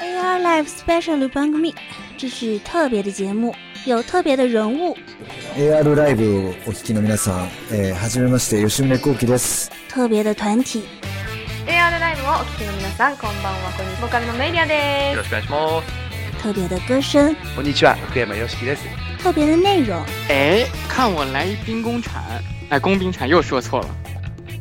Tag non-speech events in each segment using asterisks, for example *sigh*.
AR Live Special 番組，这是特别的节目，有特别的人物， AR ライブをお聞きの皆さん、えー、はじめまして、吉宗幸喜です。特别的团体， AR ライブをお聞きの皆さんこんばんはこんにちはボーカルのメイリアでよろしくお願いします。特别的歌声，こんにちは、福山よしきです。特别的内容，哎，看我来一兵工铲，哎，工兵铲又说错了。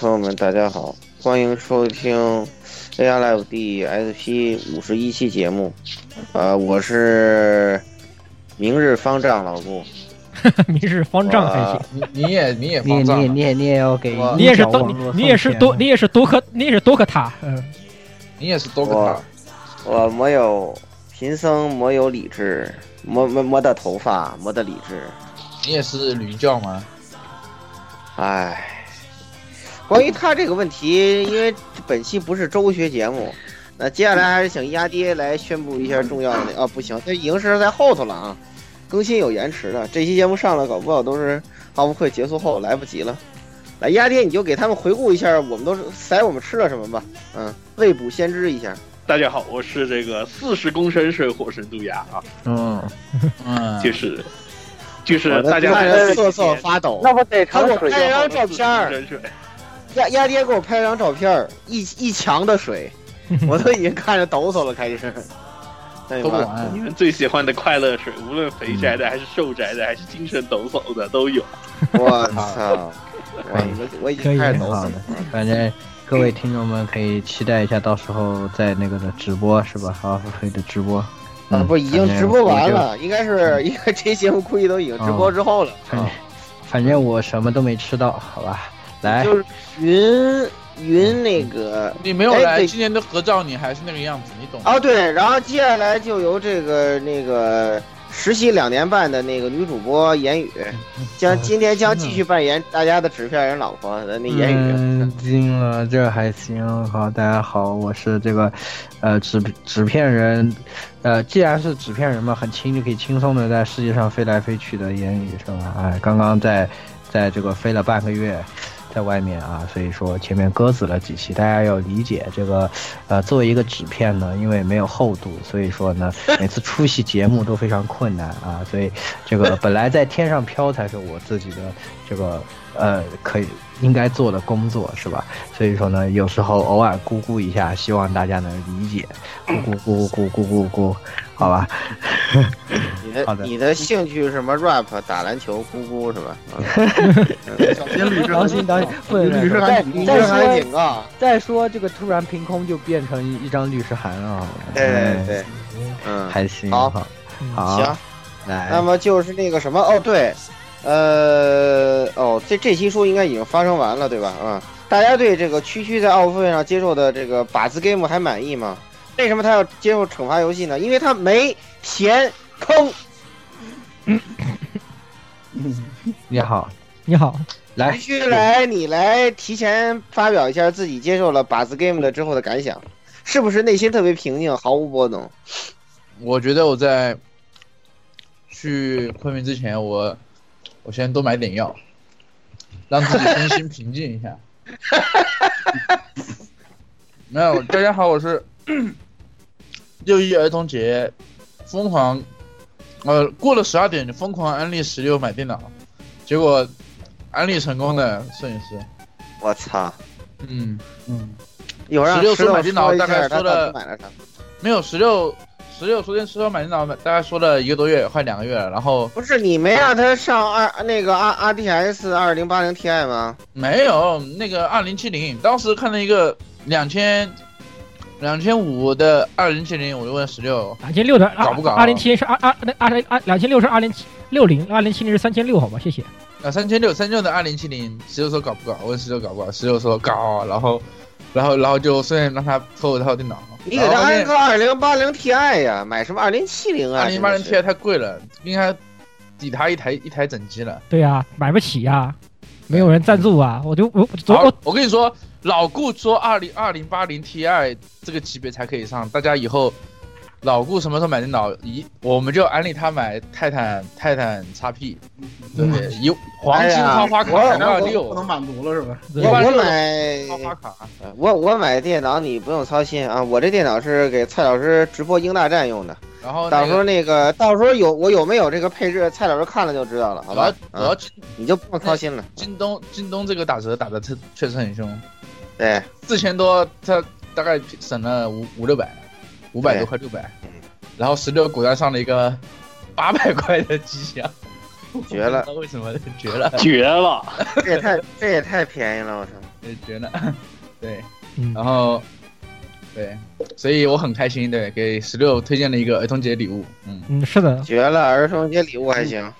朋友们，大家好，欢迎收听 AR Live 第 SP 五十一期节目。呃，我是明日方丈老顾。*laughs* 明日方丈还行，你你也你也你也你也你也你也要给，你也是多你你也是多你也是多克你也是多克塔，嗯，你也是多克塔。我没有贫僧，没有理智，没没没得头发，没得理智。你也是驴叫吗？唉，关于他这个问题，因为本期不是周学节目，那接下来还是请鸭爹来宣布一下重要的。啊，不行，这已经是在后头了啊，更新有延迟的。这期节目上了，搞不好都是奥布会结束后来不及了。来，鸭爹，你就给他们回顾一下，我们都是塞我们吃了什么吧。嗯，未卜先知一下。大家好，我是这个四十公升水火神杜鸦啊。嗯嗯，*laughs* 就是。就是大家瑟瑟发抖，那不得他给我拍张照片鸭鸭爹给我拍了张照片一一墙的水，*laughs* 我都已经看着抖擞了，开始。*laughs* 都完，你们最喜欢的快乐水，无论肥宅的还是瘦宅的，还是精神抖擞的都有。*laughs* 我操！我我已经开始抖擞了。反正各位听众们可以期待一下，到时候在那个的直播是吧？好可以的直播。啊，不，已经直播完了，应该是应该这节目估计都已经直播之后了。反正反正我什么都没吃到，好吧？来，就是云云那个，你没有来，今年的合照你还是那个样子，你懂？哦，对，然后接下来就由这个那个实习两年半的那个女主播言语，*laughs* 将今天将继续扮演大家的纸片人老婆的那言语。嗯，惊了，这还行。好，大家好，我是这个呃纸纸片人。呃，既然是纸片人嘛，很轻就可以轻松的在世界上飞来飞去的言语是吧？哎，刚刚在在这个飞了半个月，在外面啊，所以说前面鸽子了几期，大家要理解这个。呃，作为一个纸片呢，因为没有厚度，所以说呢，*laughs* 每次出席节目都非常困难啊。所以这个本来在天上飘才是我自己的这个呃可以。应该做的工作是吧？所以说呢，有时候偶尔咕咕一下，希望大家能理解。咕咕咕咕咕咕咕咕，好吧。你的 *laughs* 你的兴趣什么？rap、打篮球、咕咕是吧？*laughs* 小心律师，当心当心，不能律师再再说警告，再说这个突然凭空就变成一张律师函了。对对对，嗯，还行。好，好，行。来，那么就是那个什么哦，对。呃哦，这这期书应该已经发生完了，对吧？啊、嗯，大家对这个区区在奥运会上接受的这个靶子 game 还满意吗？为什么他要接受惩罚游戏呢？因为他没填坑。你好，你好，来，必须来，你来提前发表一下自己接受了靶子 game 的之后的感想，是不是内心特别平静，毫无波动？我觉得我在去昆明之前，我。我先多买点药，让自己身心平静一下。*laughs* 没有，大家好，我是 *coughs* 六一儿童节疯狂，呃，过了十二点就疯狂安利十六买电脑，结果安利成功的摄影师。我操！嗯嗯，有让十六说买电脑大概说了买了啥？没有十六，十六昨天石头买电脑，大概说了一个多月，快两个月了。然后不是你没让他上二那个 R R D S 二零八零 Ti 吗？没有那个二零七零，当时看了一个两千两千五的二零七零，我就问十六，两千六的搞不搞二零七零是二二那二零二两千六是二零七六零，二零七零是三千六，好吧，谢谢。啊三千六三千六的二零七零，十六说搞不搞？我问十六搞不搞？十六说搞，然后然后然后就顺便让他偷了套电脑。你给他安个二零八零 Ti 呀，买什么二零七零啊？二零八零 Ti 太贵了，应该抵他一台一台整机了。对呀、买不起呀、没有人赞助啊，我就我我好我，我跟你说，老顾说二零二零八零 Ti 这个级别才可以上，大家以后老顾什么时候买电脑，一我们就安利他买泰坦泰坦 XP，对不对？一黄金花花卡哎呀两万不，能满足了是吧？我我花买花卡，我我买电脑你不用操心啊，我这电脑是给蔡老师直播英大战用的，然后到时候那那个到时候有我有没有这个配置，蔡老师看了就知道了，好吧？我要啊，你就不用操心了。京东京东这个打折打的确确实很凶，对，四千多，他大概省了五五六百，五百多块六百，然后十六果断上了一个八百块的机箱，绝了。为什么绝了？绝了！这也太这也太便宜了，我操！也，绝了，*laughs* 对，嗯。然后对，所以我很开心，对，给十六推荐了一个儿童节礼物，嗯，嗯是的，绝了，儿童节礼物还行。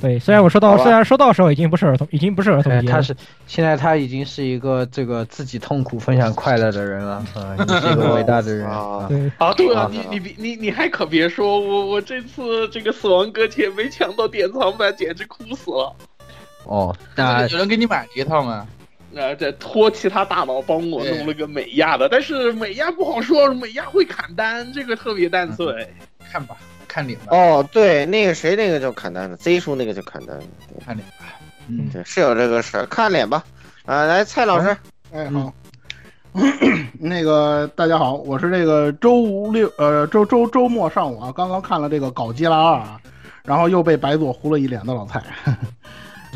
对，虽然我收到虽然收到的时候已经不是儿童已经不是儿童呃，节了，他是现在他已经是一个这个自己痛苦分享快乐的人了啊，你是一个伟大的人 *laughs* 啊！对啊，对啊啊，你你别你你还可别说，我我这次这个死亡搁浅没抢到典藏版，简直哭死了。哦，那那有人给你买了一套吗？啊，这托其他大佬帮我弄了个美亚的，但是美亚不好说，美亚会砍单，这个特别蛋碎。看吧，看脸吧，哦，对，那个谁那个就砍单的，Z 叔那个就砍单的，对看脸吧，嗯，对，是有这个事儿，看脸吧。啊，来，蔡老师，哎好，*coughs* 那个大家好，我是这个周六呃周周周末上午啊，刚刚看了这个《搞基拉二》啊，然后又被白左糊了一脸的老蔡。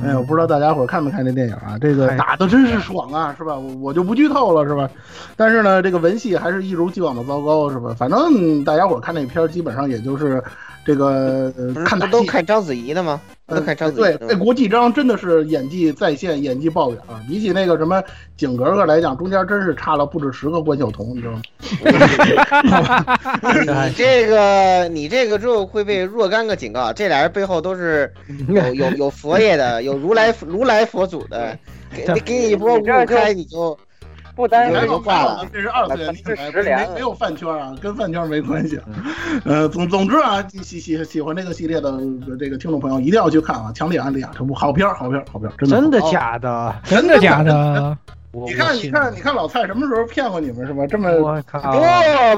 哎，我不知道大家伙儿看没看这电影啊？这个哎打的真是爽啊，是吧？我我就不剧透了，是吧？但是呢，这个文戏还是一如既往的糟糕，是吧？反正大家伙儿看那片儿，基本上也就是这个呃不都看打戏。看章子怡的吗？不都看章子对怡，的这吗？国际章真的是演技在线，演技爆表啊！比起那个什么景格格来讲，中间真是差了不止十个关晓彤，你知道吗？*laughs* *laughs* 你这个你这个之后会被若干个警告，这俩人背后都是有有有佛爷的，有如来如来佛祖的，*laughs* 给给你一波五五开，你就不单没有是就挂了，这是二次元是十连没没有饭圈啊，跟饭圈没关系啊。呃，总总之啊，喜喜喜欢这个系列的这个听众朋友一定要去看啊，强烈安利啊，这部好片儿，好片儿，好片儿，真的真的假的？真的假？的？*laughs* 你看，你看，你看老蔡什么时候骗过你们是吧？这么我靠！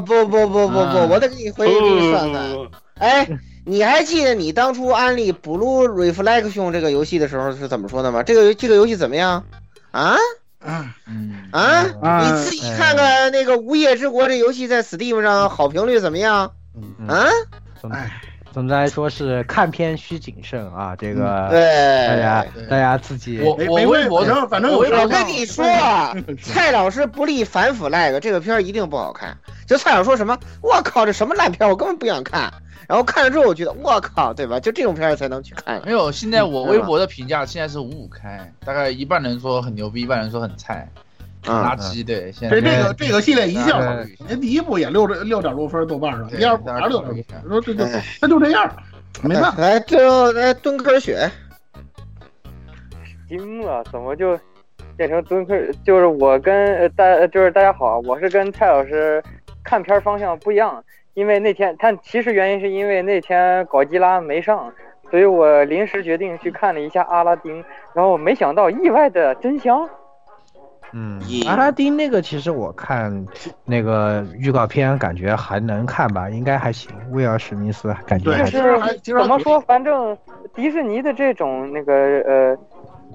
不不不不不不，我得给你回去给你算算。哎，你还记得你当初安利《Blue Reflection》这个游戏的时候是怎么说的吗？这个这个游戏怎么样？啊啊嗯，啊！啊你自己看看那个《无业之国》这游戏在 Steam 上好评率怎么样？嗯啊？总的来说是看片需谨慎啊，这个大，家大家自己我我没没微博反正反正我微博我跟你 *laughs* 说啊，蔡老师不立反 flag，这个片儿一定不好看。就蔡老师说什么，我靠，这什么烂片儿，我根本不想看。然后看了之后，我觉得我靠，对吧？就这种片儿才能去看。没有，现在我嗯微博的评价现在是五五开，大概一半人说很牛逼，一半人说很菜，垃嗯，圾。对，现在这这个这个系列一向人第一部也六六点多分豆瓣上，第二部还是六点多，说这就哎他就这样，没办法。来，最后来蹲坑雪，惊了，怎么就变成蹲坑？就是我跟呃大呃就是大家好，我是跟蔡老师看片方向不一样，因为那天他其实原因是因为那天搞基拉没上，所以我临时决定去看了一下阿拉丁，然后没想到意外的真香。嗯，阿拉丁那个其实我看那个预告片，感觉还能看吧，应该还行。威尔史密斯感觉还行。就是怎么说，反正迪士尼的这种那个呃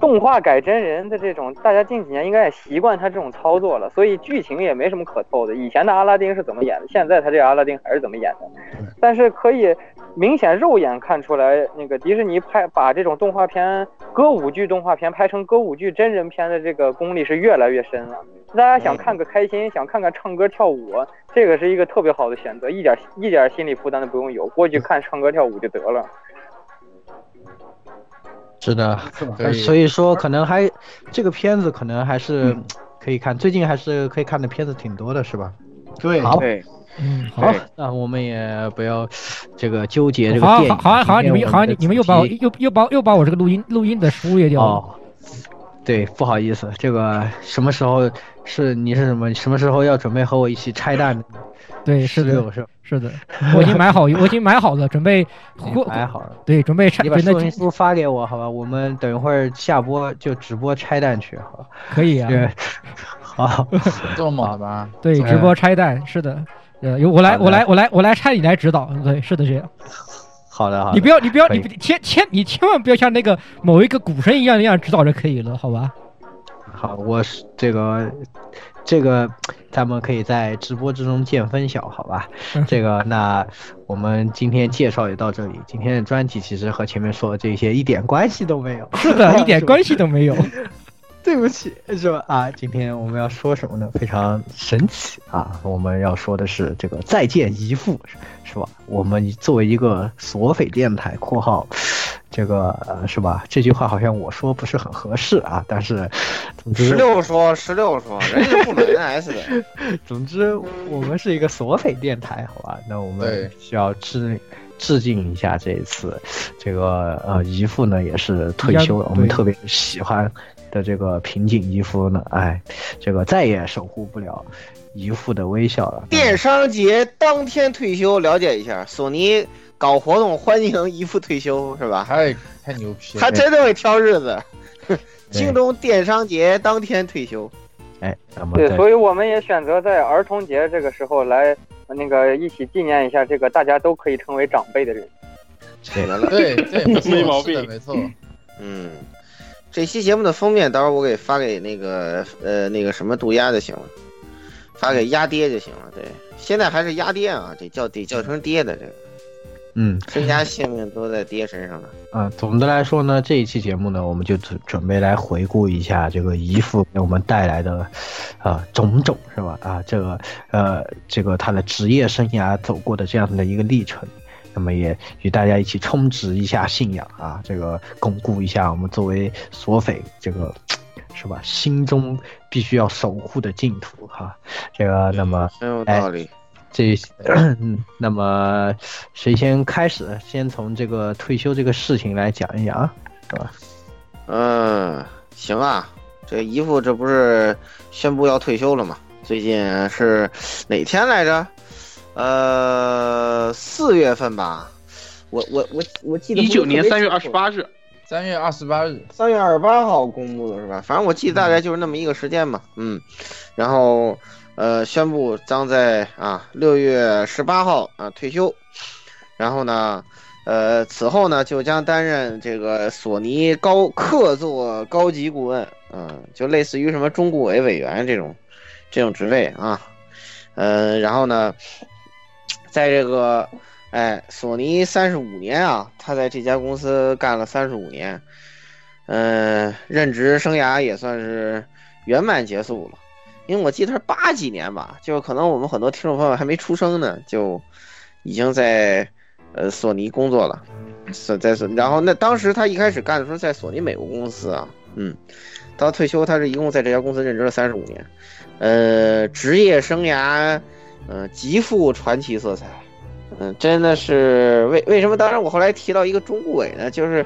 动画改真人的这种，大家近几年应该也习惯他这种操作了，所以剧情也没什么可透的。以前的阿拉丁是怎么演的，现在他这个阿拉丁还是怎么演的。但是可以明显肉眼看出来，那个迪士尼拍把这种动画片、歌舞剧动画片拍成歌舞剧真人片的这个功力是越来越深了。大家想看个开心，想看看唱歌跳舞，这个是一个特别好的选择，一点一点心理负担都不用有，过去看唱歌跳舞就得了。是的，所以说可能还这个片子可能还是可以看，最近还是可以看的片子挺多的，是吧？对，好，对，嗯，好，那我们也不要这个纠结这个好电影。好好啊好啊，你们好啊，你你们又把我又又把又把我这个录音录音的书也掉了。哦，对，不好意思，这个什么时候是你是什么什么时候要准备和我一起拆弹的？对，是的，我是？是的，我已经买好，*laughs* 我已经买好了，准备或买好了。对，准备拆，你把说明书发给我，好吧？我们等一会儿下播就直播拆弹去，好吧？可以啊。对，好，这么猛吧？对，直播拆弹是的，呃，由我来，我来，我来，我来拆，你来指导。对，是的，这样。好的，好的。你不要，你不要，你千千，你千万不要像那个某一个股神一样那样指导就可以了，好吧？好，我是这个这个，咱们可以在直播之中见分晓，好吧？这个，那我们今天介绍也到这里。今天的专题其实和前面说的这些一点关系都没有，是的，*laughs* 一点关系都没有。对不起，是吧？啊，今天我们要说什么呢？非常神奇啊！我们要说的是这个再见姨父，是吧？我们作为一个索匪电台（括号），这个呃是吧？这句话好像我说不是很合适啊，但是总之十六说十六说，人家不买 NS 的。总之，我们是一个索匪电台，好吧？那我们需要致致敬一下这一次，这个呃姨父呢也是退休了，我们特别喜欢的这个平井姨夫呢，哎，这个再也守护不了姨父的微笑了。电商节当天退休，了解一下，索尼搞活动欢迎姨父退休是吧？太太牛批了！他真的会挑日子。*laughs* 京东电商节当天退休，哎，那么对，所以我们也选择在儿童节这个时候来呃那个一起纪念一下这个大家都可以成为长辈的人。对对对，没毛病没错。嗯，这期节目的封面，到时候我给发给那个呃那个什么杜鸦就行了，发给鸭爹就行了。对，现在还是鸭爹啊，得叫得叫成爹的这个，嗯身家性命都在爹身上了。啊，总的来说呢，这一期节目呢，我们就准准备来回顾一下这个姨父给我们带来的，呃，种种是吧？啊，这个呃，这个他的职业生涯走过的这样的一个历程，那么也与大家一起充值一下信仰啊，这个巩固一下我们作为索匪这个。是吧？心中必须要守护的净土哈，这个那么很有道理。这，*clears throat* 那么谁先开始？先从这个退休这个事情来讲一讲啊，是吧？嗯，行啊，这姨父这不是宣布要退休了吗？最近是哪天来着？呃，四月份吧。我我我我记得一九年三月二十，八日，三月二十八日，三月二十八号公布的是吧？反正我记得大概就是那么一个时间嘛。嗯，然后呃，宣布将在啊六月十八号啊退休，然后呢。呃，此后呢，就将担任这个索尼高客座高级顾问，嗯，就类似于什么中顾委委员这种这种职位啊，呃，然后呢，在这个哎索尼三十五年啊，他在这家公司干了三十五年，嗯、任职生涯也算是圆满结束了，因为我记得他是八几年吧，就可能我们很多听众朋友还没出生呢，就已经在。呃，索尼工作了，所在索，然后那当时他一开始干的时候在索尼美国公司啊，嗯，到退休他是一共在这家公司任职了三十五年，呃，职业生涯，呃，极富传奇色彩，嗯、真的是为为什么？当然我后来提到一个中顾委呢，就是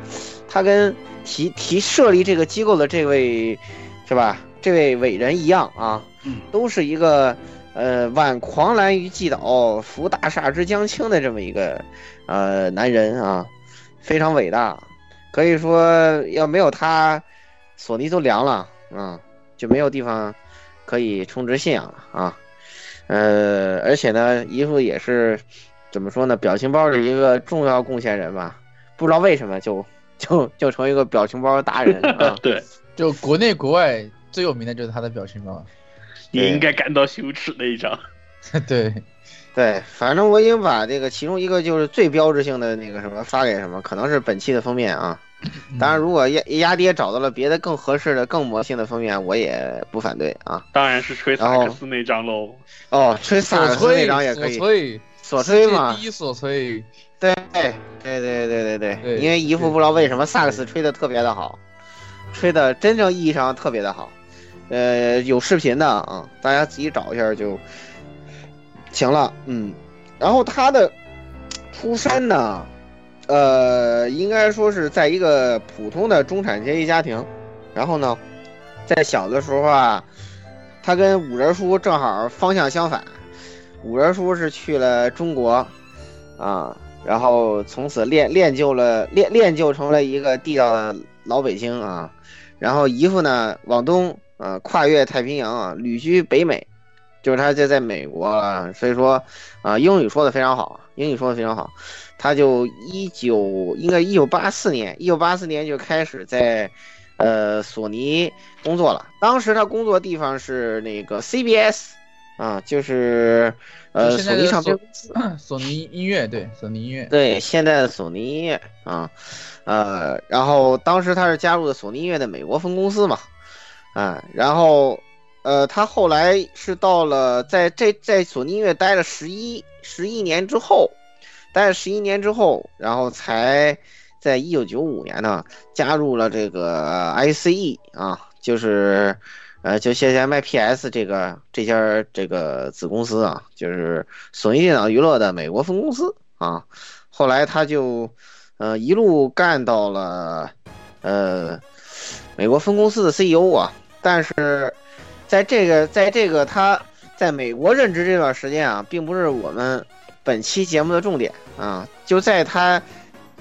他跟提提设立这个机构的这位是吧？这位伟人一样啊，都是一个。呃，挽狂澜于既倒，扶大厦之将倾的这么一个呃男人啊，非常伟大，可以说要没有他，索尼都凉了啊，就没有地方可以充值信仰了啊。呃，而且呢，姨父也是怎么说呢，表情包的一个重要贡献人吧，不知道为什么就就就成一个表情包达人啊。对，*laughs* 就国内国外最有名的就是他的表情包。你应该感到羞耻那一张。*laughs* 对，对，反正我已经把这个其中一个就是最标志性的那个什么发给什么，可能是本期的封面啊。当然，如果鸭鸭爹找到了别的更合适的、更魔性的封面，我也不反对啊。当然是吹萨克斯那张喽。哦，吹萨克斯那张也可以。所吹，嘛。第一所吹。对对对对对对对，因为姨父不知道为什么萨克斯吹的特别的好，吹的真正意义上特别的好。呃，有视频的啊，大家自己找一下就行了。嗯，然后他的出身呢？呃，应该说是在一个普通的中产阶级家庭，然后呢，在小的时候啊，他跟五仁叔正好方向相反，五仁叔是去了中国，啊，然后从此练练就了练练就成了一个地道的老北京啊，然后姨父呢往东啊，跨越太平洋啊，旅居北美，就是他就在美国啊，所以说啊，英语说的非常好，英语说的非常好。他就一九应该一九八四年，一九八四年就开始在，呃，索尼工作了。当时他工作地方是那个 CBS，啊，就是呃索尼唱片公司，索尼音乐对，索尼音乐对，现在的索尼音乐啊，呃，然后当时他是加入的索尼音乐的美国分公司嘛，啊，然后呃，他后来是到了在这在索尼音乐待了十一十一年之后。待了十一年之后，然后才在一九九五年呢加入了这个 ICE 啊，就是呃，就现在 MIPS 这个这家这个子公司啊，就是索尼电脑娱乐的美国分公司啊。后来他就呃一路干到了呃美国分公司的 CEO 啊。但是在这个在这个他在美国任职这段时间啊，并不是我们。本期节目的重点啊，就在他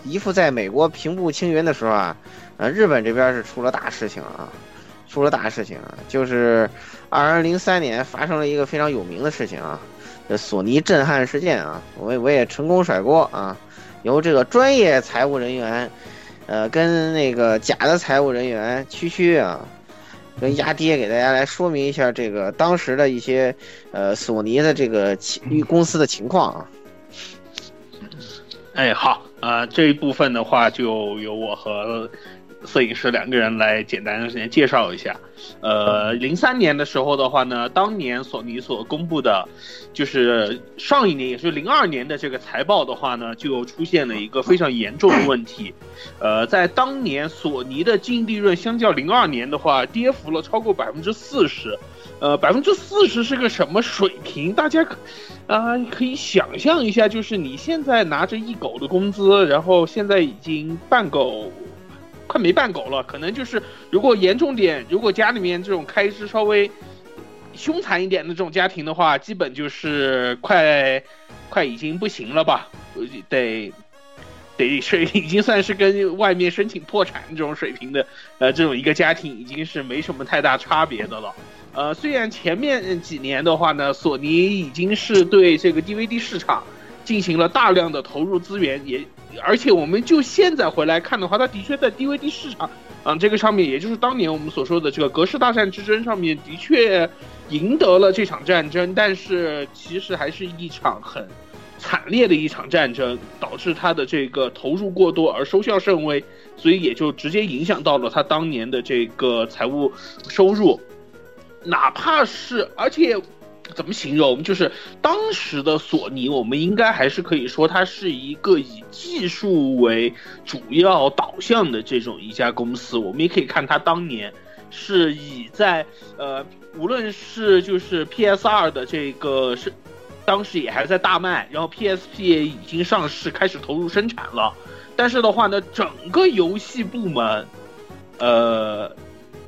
姨父在美国平步青云的时候啊，呃，日本这边是出了大事情啊，出了大事情啊，就是二零零三年发生了一个非常有名的事情啊，这索尼震撼事件啊，我我也成功甩锅啊，由这个专业财务人员，呃，跟那个假的财务人员区区啊。跟压爹给大家来说明一下这个当时的一些，呃，索尼的这个情公司的情况啊。哎，好，啊，这一部分的话就由我和摄影师两个人来简单的先介绍一下。呃，零三年的时候的话呢，当年索尼所公布的，就是上一年也是零二年的这个财报的话呢，就出现了一个非常严重的问题。呃，在当年索尼的净利润相较零二年的话，跌幅了超过百分之四十。呃，百分之四十是个什么水平？大家可啊可以想象一下，就是你现在拿着一狗的工资，然后现在已经半狗。快没半狗了，可能就是如果严重点，如果家里面这种开支稍微凶残一点的这种家庭的话，基本就是快快已经不行了吧？得得是已经算是跟外面申请破产这种水平的，呃，这种一个家庭已经是没什么太大差别的了。呃，虽然前面几年的话呢，索尼已经是对这个 DVD 市场进行了大量的投入资源，也。而且我们就现在回来看的话，它的确在 DVD 市场，啊，这个上面，也就是当年我们所说的这个格式大战之争上面，的确赢得了这场战争，但是其实还是一场很惨烈的一场战争，导致它的这个投入过多而收效甚微，所以也就直接影响到了它当年的这个财务收入，哪怕是而且。怎么形容？就是当时的索尼，我们应该还是可以说它是一个以技术为主要导向的这种一家公司。我们也可以看它当年是以在呃，无论是就是 PS 二的这个是，当时也还在大卖，然后 PSP 也已经上市，开始投入生产了。但是的话呢，整个游戏部门，呃。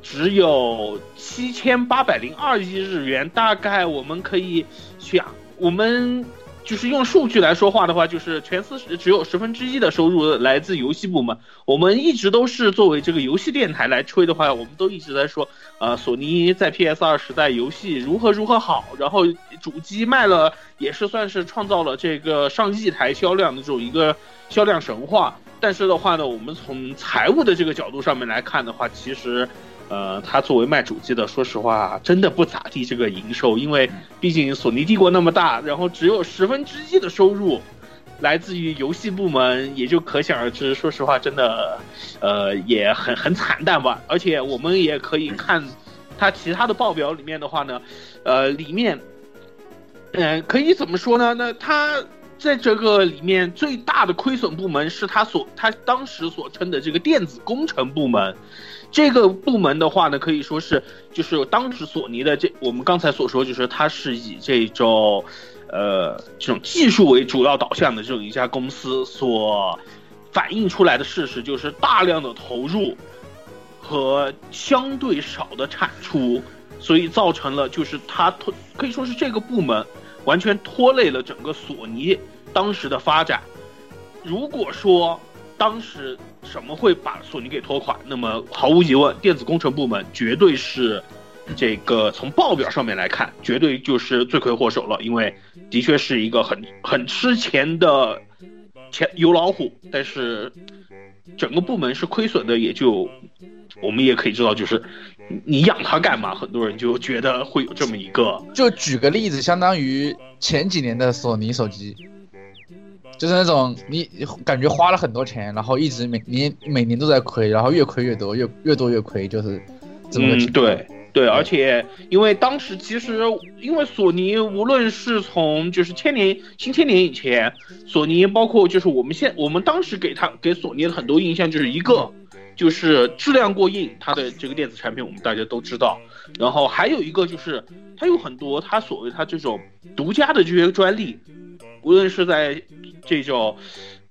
只有七千八百零二亿日元，大概我们可以想，我们就是用数据来说话的话，就是全司只有十分之一的收入来自游戏部门。我们一直都是作为这个游戏电台来吹的话，我们都一直在说，呃，索尼在 PS 二时代游戏如何如何好，然后主机卖了也是算是创造了这个上亿台销量的这种一个销量神话。但是的话呢，我们从财务的这个角度上面来看的话，其实，呃，它作为卖主机的，说实话，真的不咋地这个营收，因为毕竟索尼帝国那么大，然后只有十分之一的收入来自于游戏部门，也就可想而知，说实话，真的，呃，也很很惨淡吧。而且我们也可以看它其他的报表里面的话呢，呃，里面，嗯、可以怎么说呢？那它。在这个里面，最大的亏损部门是他所他当时所称的这个电子工程部门。这个部门的话呢，可以说是就是当时索尼的这我们刚才所说，就是它是以这种呃这种技术为主要导向的这种一家公司所反映出来的事实，就是大量的投入和相对少的产出，所以造成了就是它拖可以说是这个部门完全拖累了整个索尼当时的发展。如果说当时什么会把索尼给拖垮，那么毫无疑问，电子工程部门绝对是这个从报表上面来看，绝对就是罪魁祸首了，因为的确是一个很很吃钱的钱有老虎，但是整个部门是亏损的，也就我们也可以知道，就是你养它干嘛？很多人就觉得会有这么一个，就举个例子，相当于前几年的索尼手机，就是那种你感觉花了很多钱，然后一直每年每年都在亏，然后越亏越多，越越多越亏，就是这么个情嗯，况。对对，而且因为当时其实因为索尼无论是从就是千年新千年以前，索尼包括就是我们现我们当时给他给索尼的很多印象就是一个就是质量过硬，它的这个电子产品我们大家都知道，然后还有一个就是它有很多它所谓它这种独家的这些专利，无论是在这种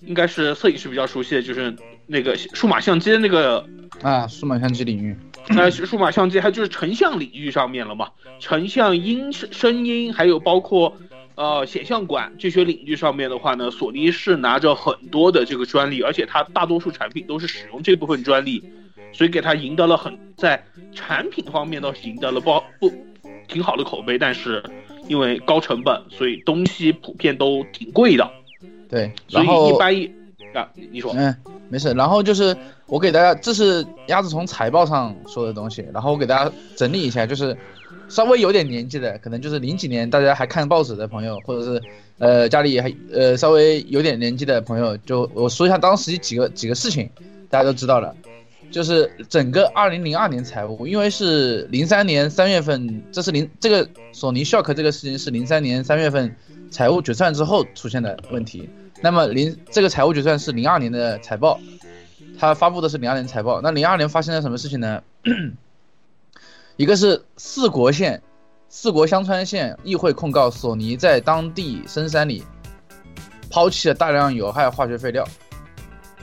应该是摄影师比较熟悉的，就是那个数码相机的那个啊，数码相机领域，呃，数码相机还就是成像领域上面了嘛，成像音声声音，还有包括呃显像管这些领域上面的话呢，索尼是拿着很多的这个专利，而且它大多数产品都是使用这部分专利，所以给它赢得了很在产品方面倒是赢得了不不挺好的口碑，但是因为高成本，所以东西普遍都挺贵的，对，所以一般一啊，你说，嗯，没事。然后就是我给大家，这是鸭子从财报上说的东西，然后我给大家整理一下，就是稍微有点年纪的，可能就是零几年大家还看报纸的朋友，或者是呃家里还呃稍微有点年纪的朋友，就我说一下当时几个几个事情，大家都知道了。就是整个二零零二年财务，因为是零三年三月份，这是零这个索尼 Shock 这个事情是零三年三月份财务决算之后出现的问题。那么零这个财务决算是零二年的财报，它发布的是零二年财报。那零二年发生了什么事情呢？一个是四国县，四国香川县议会控告索尼在当地深山里抛弃了大量有害化学废料，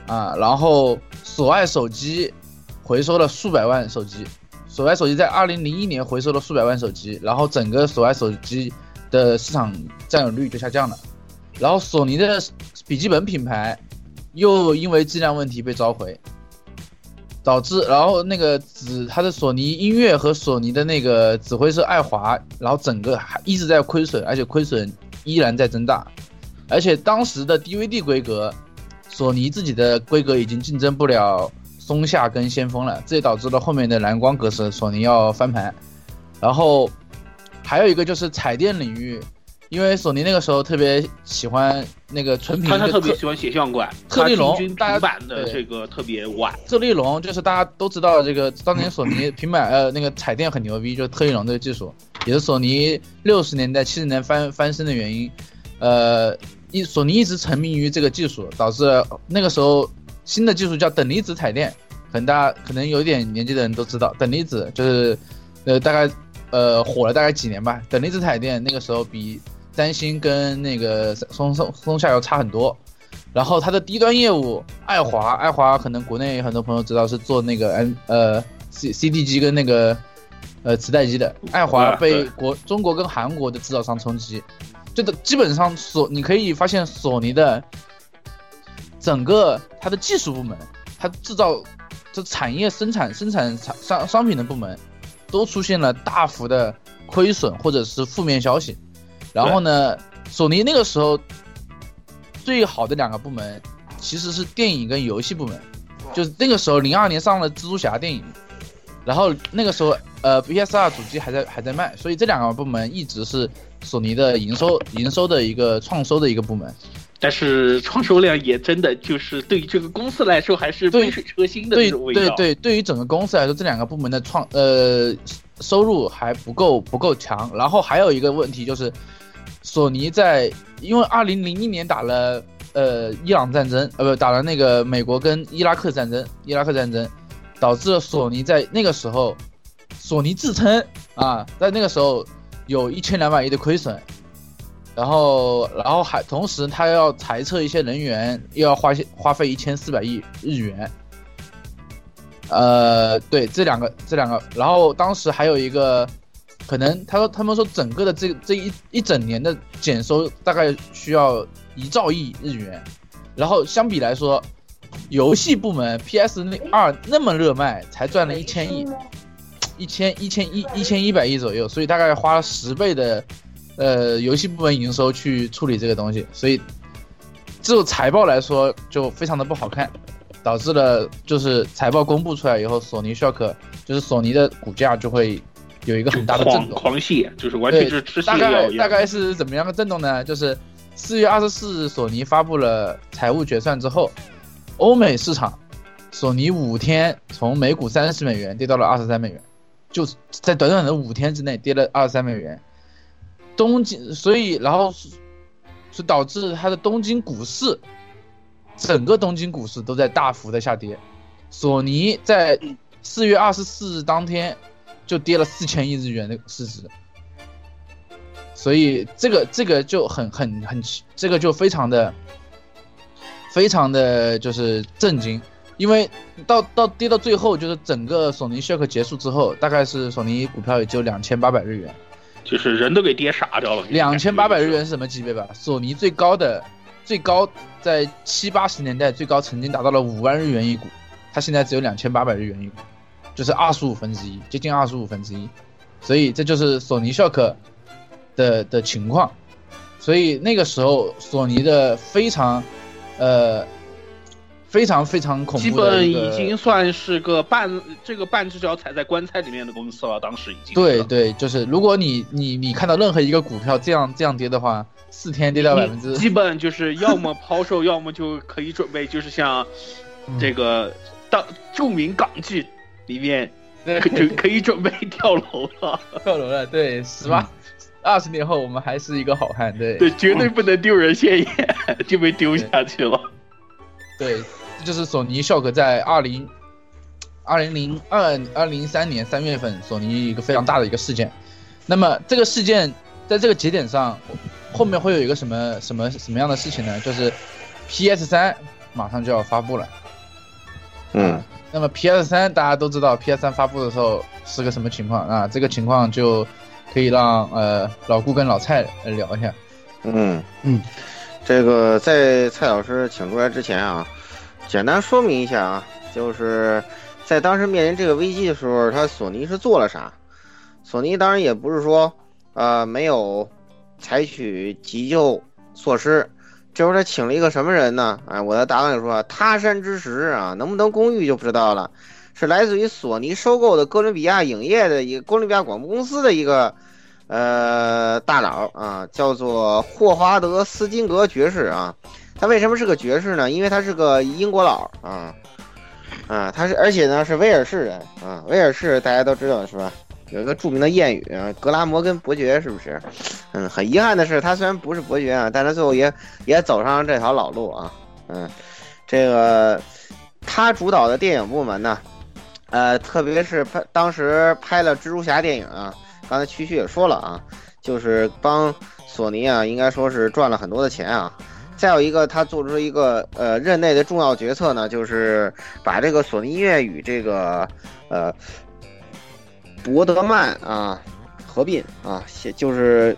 啊，然后索爱手机回收了数百万手机，索爱手机在二零零一年回收了数百万手机，然后整个索爱手机的市场占有率就下降了。然后索尼的笔记本品牌又因为质量问题被召回，导致然后那个指它的索尼音乐和索尼的那个指挥社爱华，然后整个还一直在亏损，而且亏损依然在增大，而且当时的 DVD 规格，索尼自己的规格已经竞争不了松下跟先锋了，这也导致了后面的蓝光格式索尼要翻盘，然后还有一个就是彩电领域。因为索尼那个时候特别喜欢那个纯平他他的特别喜欢写像管，特立龙大家平板的这个特别晚。特立龙就是大家都知道这个，当年索尼 *laughs* 平板呃那个彩电很牛逼，就是特立龙这个技术，也是索尼六十年代七十年翻翻身的原因。呃，一索尼一直沉迷于这个技术，导致那个时候新的技术叫等离子彩电，可能大家可能有一点年纪的人都知道，等离子就是呃大概呃火了大概几年吧。等离子彩电那个时候比三星跟那个松松松下要差很多。然后它的低端业务，爱华，爱华可能国内很多朋友知道是做那个 N 呃 C C D 机跟那个呃磁带机的，爱华被国中国跟韩国的制造商冲击，就的基本上索你可以发现索尼的整个它的技术部门，它制造这产业生产生产商商商品的部门，都出现了大幅的亏损或者是负面消息。然后呢，索尼那个时候最好的两个部门，其实是电影跟游戏部门，就是那个时候零二年上了蜘蛛侠电影，然后那个时候呃 PS 二主机还在还在卖，所以这两个部门一直是索尼的营收营收的一个创收的一个部门。但是创收量也真的就是对于这个公司来说还是杯水车薪的对这种味道。对对，对于整个公司来说，这两个部门的创呃收入还不够不够强。然后还有一个问题就是，索尼在因为二零零一年打了呃伊朗战争，呃不打了那个美国跟伊拉克战争，伊拉克战争导致了索尼在那个时候，索尼自称啊，在那个时候有一千两百亿的亏损。然后，然后还同时，他要裁撤一些人员，又要花花费一千四百亿日元。呃，对，这两个，这两个，然后当时还有一个，可能他说他们说整个的这这一一整年的减收大概需要一兆亿日元，然后相比来说，游戏部门 PS 那二那么热卖，才赚了一千亿，一千一千一一千一百亿左右，所以大概花了十倍的。呃，游戏部门营收去处理这个东西，所以这种财报来说就非常的不好看，导致了就是财报公布出来以后，索尼 Shock 就是索尼的股价就会有一个很大的震动，*laughs* 狂泻，就是完全是吃泻大。概大概是怎么样的震动呢？就是四月二十四日，索尼发布了财务决算之后，欧美市场，索尼五天从每股三十美元跌到了二十三美元，就在短短的五天之内跌了二十三美元。东京，所以然后是是导致它的东京股市，整个东京股市都在大幅的下跌。索尼在四月二十四日当天就跌了四千亿日元的市值，所以这个这个就很很很这个就非常的非常的就是震惊，因为到到跌到最后就是整个索尼 Shock 结束之后，大概是索尼股票也就两千八百日元。就是人都给跌傻掉了。两千八百日元是什么级别吧？索尼最高的最高在七八十年代最高曾经达到了五万日元一股，它现在只有两千八百日元一股，就是二十五分之一，接近二十五分之一，所以这就是索尼 Shock 的的情况。所以那个时候索尼的非常呃非常非常恐基怖基本已经算是个半这个半只脚踩在棺材里面的公司了，当时已经。对对，就是如果你你你看到任何一个股票这样这样跌的话，四天跌掉百分之，基本就是要么抛售，*laughs* 要么就可以准备，就是像这个当著名港剧里面，可就可以准备跳楼了。跳楼了，对，十八二十年后我们还是一个好汉，对对，绝对不能丢人现眼，就被丢下去了。对，这就是索尼 Shock 在二零二零零二二零三年三月份索尼一个非常大的一个事件。那么这个事件在这个节点上，后面会有一个什么什么什么样的事情呢？就是 PS 三马上就要发布了。嗯，那么 PS 三大家都知道，PS 三发布的时候是个什么情况啊？这个情况就可以让呃老顾跟老蔡来聊一下。嗯嗯，这个在蔡老师请出来之前啊，简单说明一下啊，就是在当时面临这个危机的时候，他索尼是做了啥？索尼当然也不是说呃没有采取急救措施，这会儿他请了一个什么人呢？哎，我的答案说，他山之石啊，能不能攻玉就不知道了，是来自于索尼收购的哥伦比亚影业的一个哥伦比亚广播公司的一个。呃，大佬啊，叫做霍华德·斯金格爵士啊。他为什么是个爵士呢？因为他是个英国佬啊，啊，他是而且呢是威尔士人啊。威尔士大家都知道是吧？有一个著名的谚语，格拉摩根伯爵是不是？嗯，很遗憾的是，他虽然不是伯爵啊，但他最后也也走上了这条老路啊。嗯，这个他主导的电影部门呢，呃，特别是拍当时拍了蜘蛛侠电影啊。刚才区区也说了啊，就是帮索尼啊，应该说是赚了很多的钱啊。再有一个，他做出一个呃任内的重要决策呢，就是把这个索尼音乐与这个呃博德曼啊合并啊，就是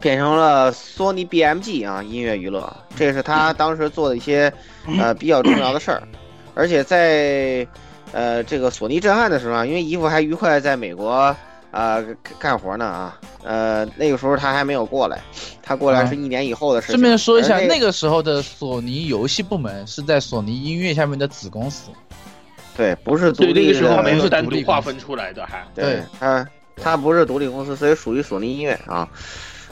变成了索尼 BMG 啊音乐娱乐。这是他当时做的一些呃比较重要的事儿，而且在呃这个索尼震撼的时候啊，因为姨父还愉快在美国。呃干干活呢啊，呃那个时候他还没有过来，他过来是一年以后的事情。顺便说一下，而那个时候的索尼游戏部门是在索尼音乐下面的子公司。对，不是独对，那立的，个时候没有是单独划分出来的，还对它它不是独立公司，所以属于索尼音乐啊。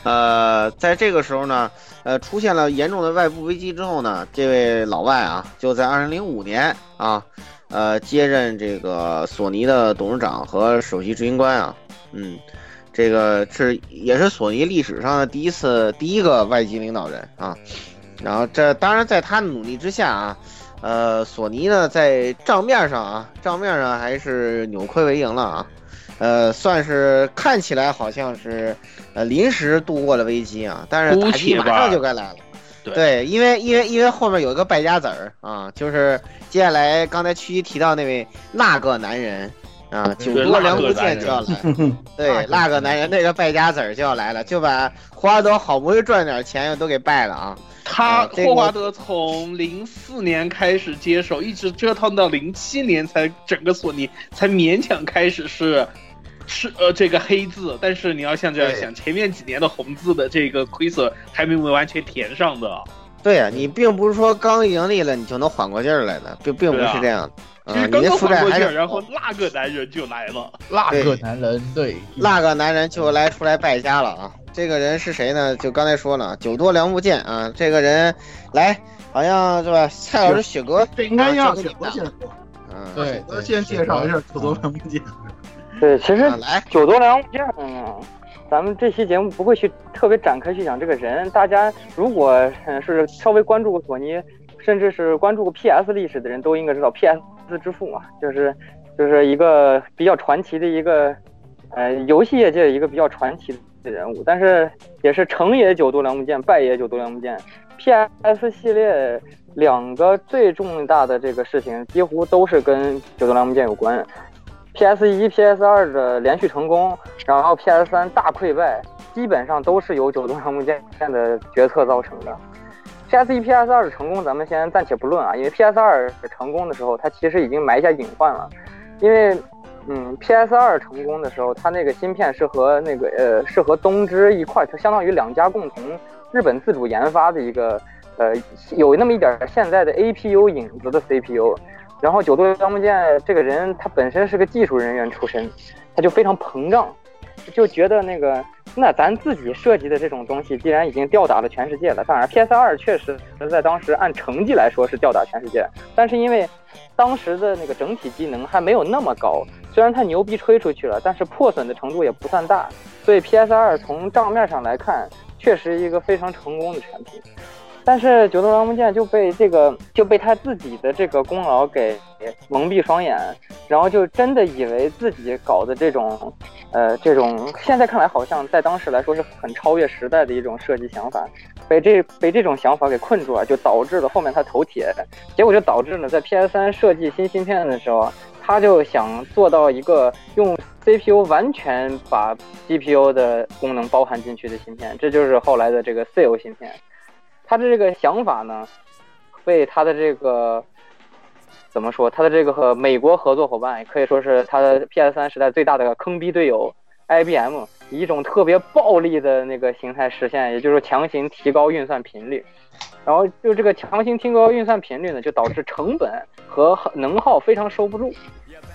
呃，在这个时候呢，呃，出现了严重的外部危机之后呢，这位老外啊，就在二零零五年啊，呃，接任这个索尼的董事长和首席执行官啊，嗯，这个是也是索尼历史上的第一次第一个外籍领导人啊。然后这当然在他的努力之下啊，呃，索尼呢在账面上啊，账面上还是扭亏为盈了啊。呃，算是看起来好像是，呃，临时度过了危机啊，但是打击马上就该来了。对因为因为因为后面有一个败家子儿啊，就是接下来刚才曲一提到那位那个男人啊，久多良不见就要来。*laughs* 对，那个男人那个败家子儿就要来了，就把霍华德好不容易赚点钱又都给败了啊。他霍华德从零四年开始接手，一直折腾到零七年才整个索尼才勉强开始是是呃这个黑字，但是你要像这样想，前面几年的红字的这个亏损还没有完全填上的。对呀、你并不是说刚盈利了你就能缓过劲儿来的，并并不是这样其实刚刚缓过劲儿，然后那个男人就来了。那个男人，对，那个男人就来出来败家了啊！这个人是谁呢？就刚才说了，酒多良不见啊！这个人来，好像是吧？蔡老师雪哥，这应该让啊这个雪哥先说。嗯，对，我先介绍一下九多良不见。对，其实九多良这样呢，咱们这期节目不会去特别展开去讲这个人。大家如果嗯是稍微关注过索尼，甚至是关注过 PS 历史的人都应该知道，PS 之父嘛，就是就是一个比较传奇的一个呃游戏业界一个比较传奇的人物，但是也是成也九多良木剑，败也九多良木剑。PS 系列两个最重大的这个事情，几乎都是跟九多良木剑有关。PS 一、PS 二的连续成功，然后 PS 三大溃败，基本上都是由九多良木剑的决策造成的。PS 一、PS 二的成功，咱们先暂且不论啊，因为 PS 二成功的时候，它其实已经埋下隐患了。因为，嗯，PS 二成功的时候，它那个芯片是和那个呃是和东芝一块儿，它相当于两家共同日本自主研发的一个呃有那么一点现在的 APU 影子的 CPU。然后九多良木剑这个人，他本身是个技术人员出身，他就非常膨胀，就觉得那个，那咱自己设计的这种东西，既然已经吊打了全世界了，当然 PS 二确实在当时按成绩来说是吊打全世界，但是因为当时的那个整体机能还没有那么高，虽然它牛逼吹出去了，但是破损的程度也不算大，所以 PS 二从账面上来看，确实一个非常成功的产品。但是九头狼木剑就被这个就被他自己的这个功劳给蒙蔽双眼，然后就真的以为自己搞的这种，呃，这种现在看来好像在当时来说是很超越时代的一种设计想法，被这被这种想法给困住了，就导致了后面他头铁，结果就导致了在 PS 三设计新芯片的时候，他就想做到一个用 CPU 完全把 GPU 的功能包含进去的芯片，这就是后来的这个 Seal 芯片。他的这个想法呢，被他的这个怎么说？他的这个和美国合作伙伴，也可以说是他的 PS 三时代最大的坑逼队友 IBM，以一种特别暴力的那个形态实现，也就是强行提高运算频率。然后就这个强行提高运算频率呢，就导致成本和能耗非常收不住，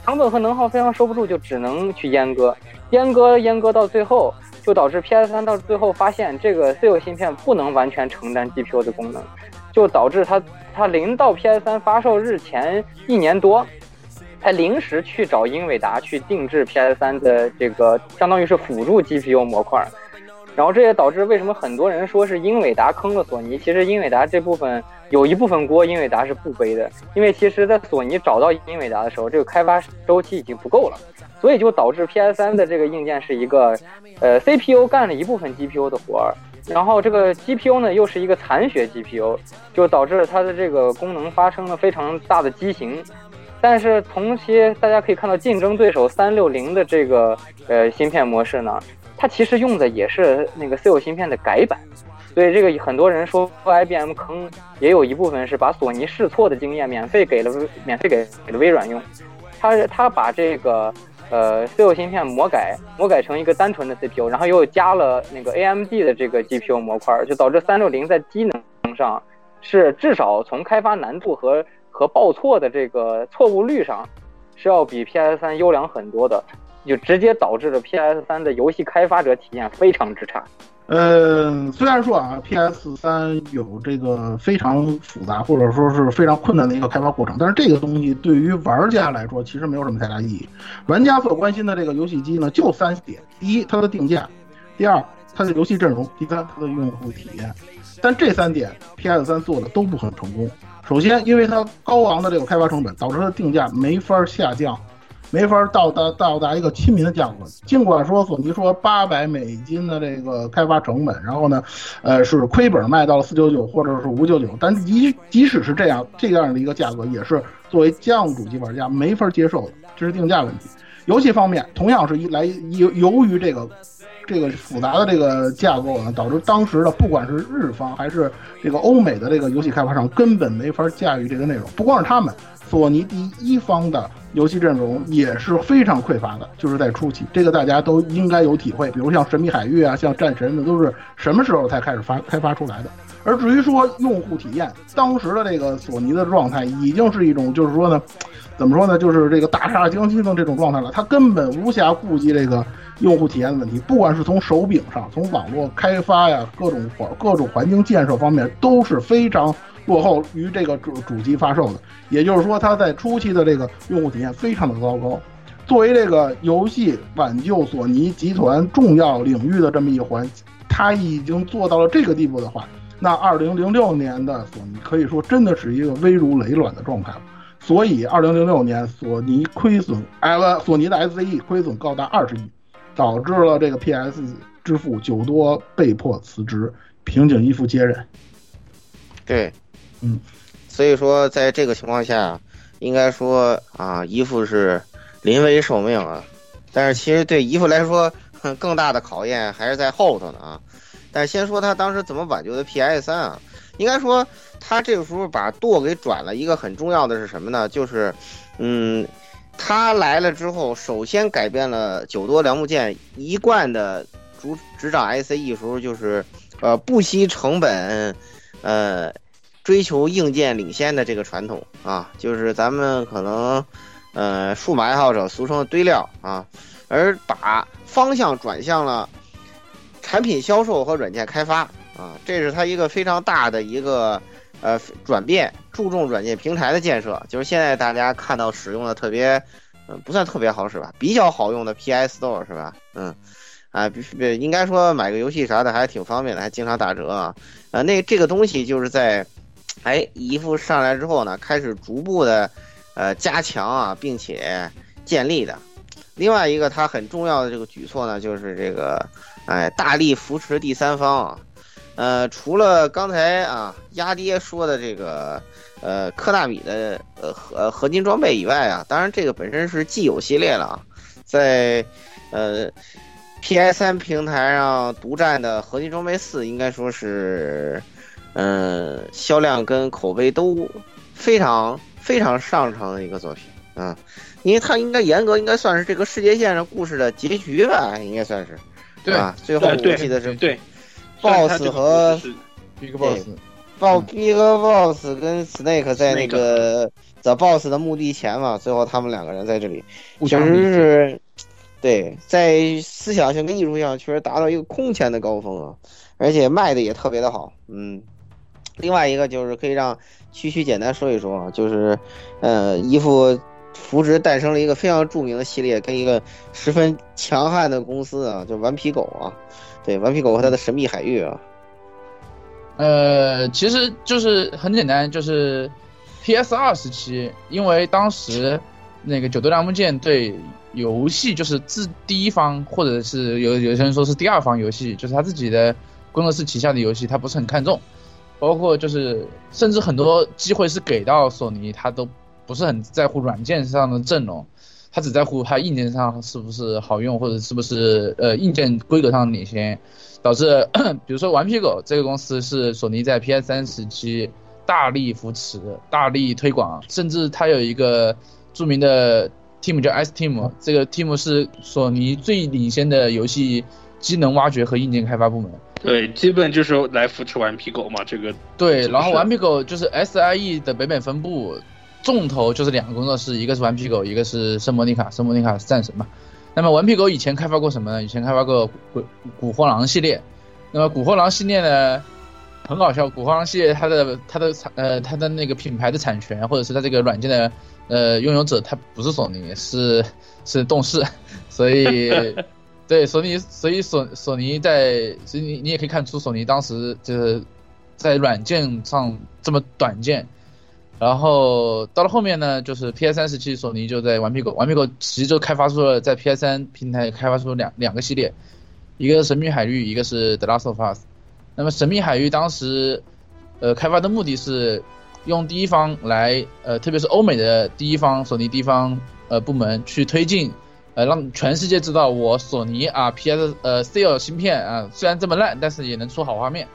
成本和能耗非常收不住，就只能去阉割，阉割阉割到最后。就导致 PS 三到最后发现这个 C 芯片不能完全承担 GPU 的功能，就导致它它临到 PS 三发售日前一年多，才临时去找英伟达去定制 PS 三的这个相当于是辅助 GPU 模块，然后这也导致为什么很多人说是英伟达坑了索尼，其实英伟达这部分有一部分锅英伟达是不背的，因为其实在索尼找到英伟达的时候，这个开发周期已经不够了。所以就导致 PS 三的这个硬件是一个，呃，CPU 干了一部分 GPU 的活儿，然后这个 GPU 呢又是一个残血 GPU，就导致了它的这个功能发生了非常大的畸形。但是同期大家可以看到，竞争对手三六零的这个呃芯片模式呢，它其实用的也是那个 C 芯片的改版。所以这个很多人说 IBM 坑，也有一部分是把索尼试错的经验免费给了免费给给了微软用。他他把这个呃 co 芯片魔改，魔改成一个单纯的 CPU，然后又加了那个 AMD 的这个 GPU 模块，就导致三六零在机能上是至少从开发难度和和报错的这个错误率上是要比 PS 三优良很多的，就直接导致了 PS 三的游戏开发者体验非常之差。呃，虽然说啊，PS 三有这个非常复杂或者说是非常困难的一个开发过程，但是这个东西对于玩家来说其实没有什么太大意义。玩家所关心的这个游戏机呢，就三点：第一，它的定价；第二，它的游戏阵容；第三，它的用户体验。但这三点 PS 三做的都不很成功。首先，因为它高昂的这个开发成本，导致它的定价没法下降。没法到达到达一个亲民的价格。尽管说索尼说八百美金的这个开发成本，然后呢，呃，是亏本卖到了四九九或者是五九九，但即即使是这样这样的一个价格，也是作为家用主机玩家没法接受的。这是定价问题。游戏方面，同样是一来由由于这个这个复杂的这个架构呢，导致当时的不管是日方还是这个欧美的这个游戏开发商根本没法驾驭这个内容。不光是他们，索尼第一方的。游戏阵容也是非常匮乏的，就是在初期，这个大家都应该有体会。比如像《神秘海域》啊，像《战神》的，都是什么时候才开始发开发出来的？而至于说用户体验，当时的这个索尼的状态已经是一种，就是说呢，怎么说呢，就是这个大厦将倾的这种状态了。它根本无暇顾及这个用户体验的问题，不管是从手柄上，从网络开发呀，各种环各种环境建设方面都是非常。落后于这个主主机发售的，也就是说，它在初期的这个用户体验非常的糟糕。作为这个游戏挽救索尼集团重要领域的这么一环，它已经做到了这个地步的话，那二零零六年的索尼可以说真的是一个危如累卵的状态了。所以，二零零六年索尼亏损，哎，索尼的 SE 亏损高达二十亿，导致了这个 PS 之父久多被迫辞职，平井一夫接任。对。嗯，所以说，在这个情况下，应该说啊，姨父是临危受命啊。但是其实对姨父来说，*laughs* 更大的考验还是在后头呢啊。但是先说他当时怎么挽救的 PS 三啊，应该说他这个时候把舵给转了一个很重要的是什么呢？就是，嗯，他来了之后，首先改变了九多良木剑一贯的主执掌 ICE 时候就是，呃，不惜成本，呃。追求硬件领先的这个传统啊，就是咱们可能，呃，数码爱好者俗称的堆料啊，而把方向转向了产品销售和软件开发啊，这是它一个非常大的一个呃转变，注重软件平台的建设，就是现在大家看到使用的特别，嗯，不算特别好使吧，比较好用的 PS Store 是吧？嗯，啊，必须应该说买个游戏啥的还挺方便的，还经常打折啊，啊，那这个东西就是在。哎，姨父上来之后呢，开始逐步的，呃，加强啊，并且建立的。另外一个他很重要的这个举措呢，就是这个，哎，大力扶持第三方啊。呃，除了刚才啊鸭爹说的这个，呃，科纳米的呃合合金装备以外啊，当然这个本身是既有系列了啊，在呃 PS 三平台上独占的合金装备四，应该说是。嗯，销量跟口碑都非常非常上乘的一个作品啊，因为它应该严格应该算是这个世界线上故事的结局吧，应该算是，对吧？最后我记得是对，BOSS 和 Big Boss，BOSS Big Boss 跟 Snake 在那个 The Boss 的墓地前嘛，最后他们两个人在这里，确实是，对，在思想性跟艺术上确实达到一个空前的高峰啊，而且卖的也特别的好，嗯。另外一个就是可以让区区简单说一说啊，就是，呃，衣服扶植诞生了一个非常著名的系列，跟一个十分强悍的公司啊，就顽皮狗啊，对，顽皮狗和它的神秘海域啊，呃，其实就是很简单，就是 PS 二时期，因为当时那个九头良木剑对游戏就是自第一方，或者是有有些人说是第二方游戏，就是他自己的工作室旗下的游戏，他不是很看重。包括就是，甚至很多机会是给到索尼，他都不是很在乎软件上的阵容，他只在乎它硬件上是不是好用，或者是不是呃硬件规格上领先，导致 *clears throat* 比如说顽皮狗这个公司是索尼在 PS 三时期大力扶持、大力推广，甚至它有一个著名的 team 叫 S team，这个 team 是索尼最领先的游戏机能挖掘和硬件开发部门。对，基本就是来扶持顽皮狗嘛，这个对，然后顽皮狗就是 SIE 的北美分部，重头就是两个工作室，一个是顽皮狗，一个是圣莫妮卡，圣莫妮卡是战神嘛。那么顽皮狗以前开发过什么呢？以前开发过古古惑狼系列。那么古惑狼系列呢，很搞笑，古惑狼系列它的它的产呃它的那个品牌的产权或者是它这个软件的呃拥有者，它不是索尼，是是动视，所以。对索尼，所以索索尼在，所以你你也可以看出索尼当时就是在软件上这么短见，然后到了后面呢，就是 PS 三时期，索尼就在顽皮狗，顽皮狗其实就开发出了在 PS 三平台开发出两两个系列，一个神秘海域，一个是 The Last of Us。那么神秘海域当时，呃，开发的目的是用第一方来，呃，特别是欧美的第一方索尼第一方呃部门去推进。呃，让全世界知道我索尼啊，PS 呃 c l 芯片啊，虽然这么烂，但是也能出好画面，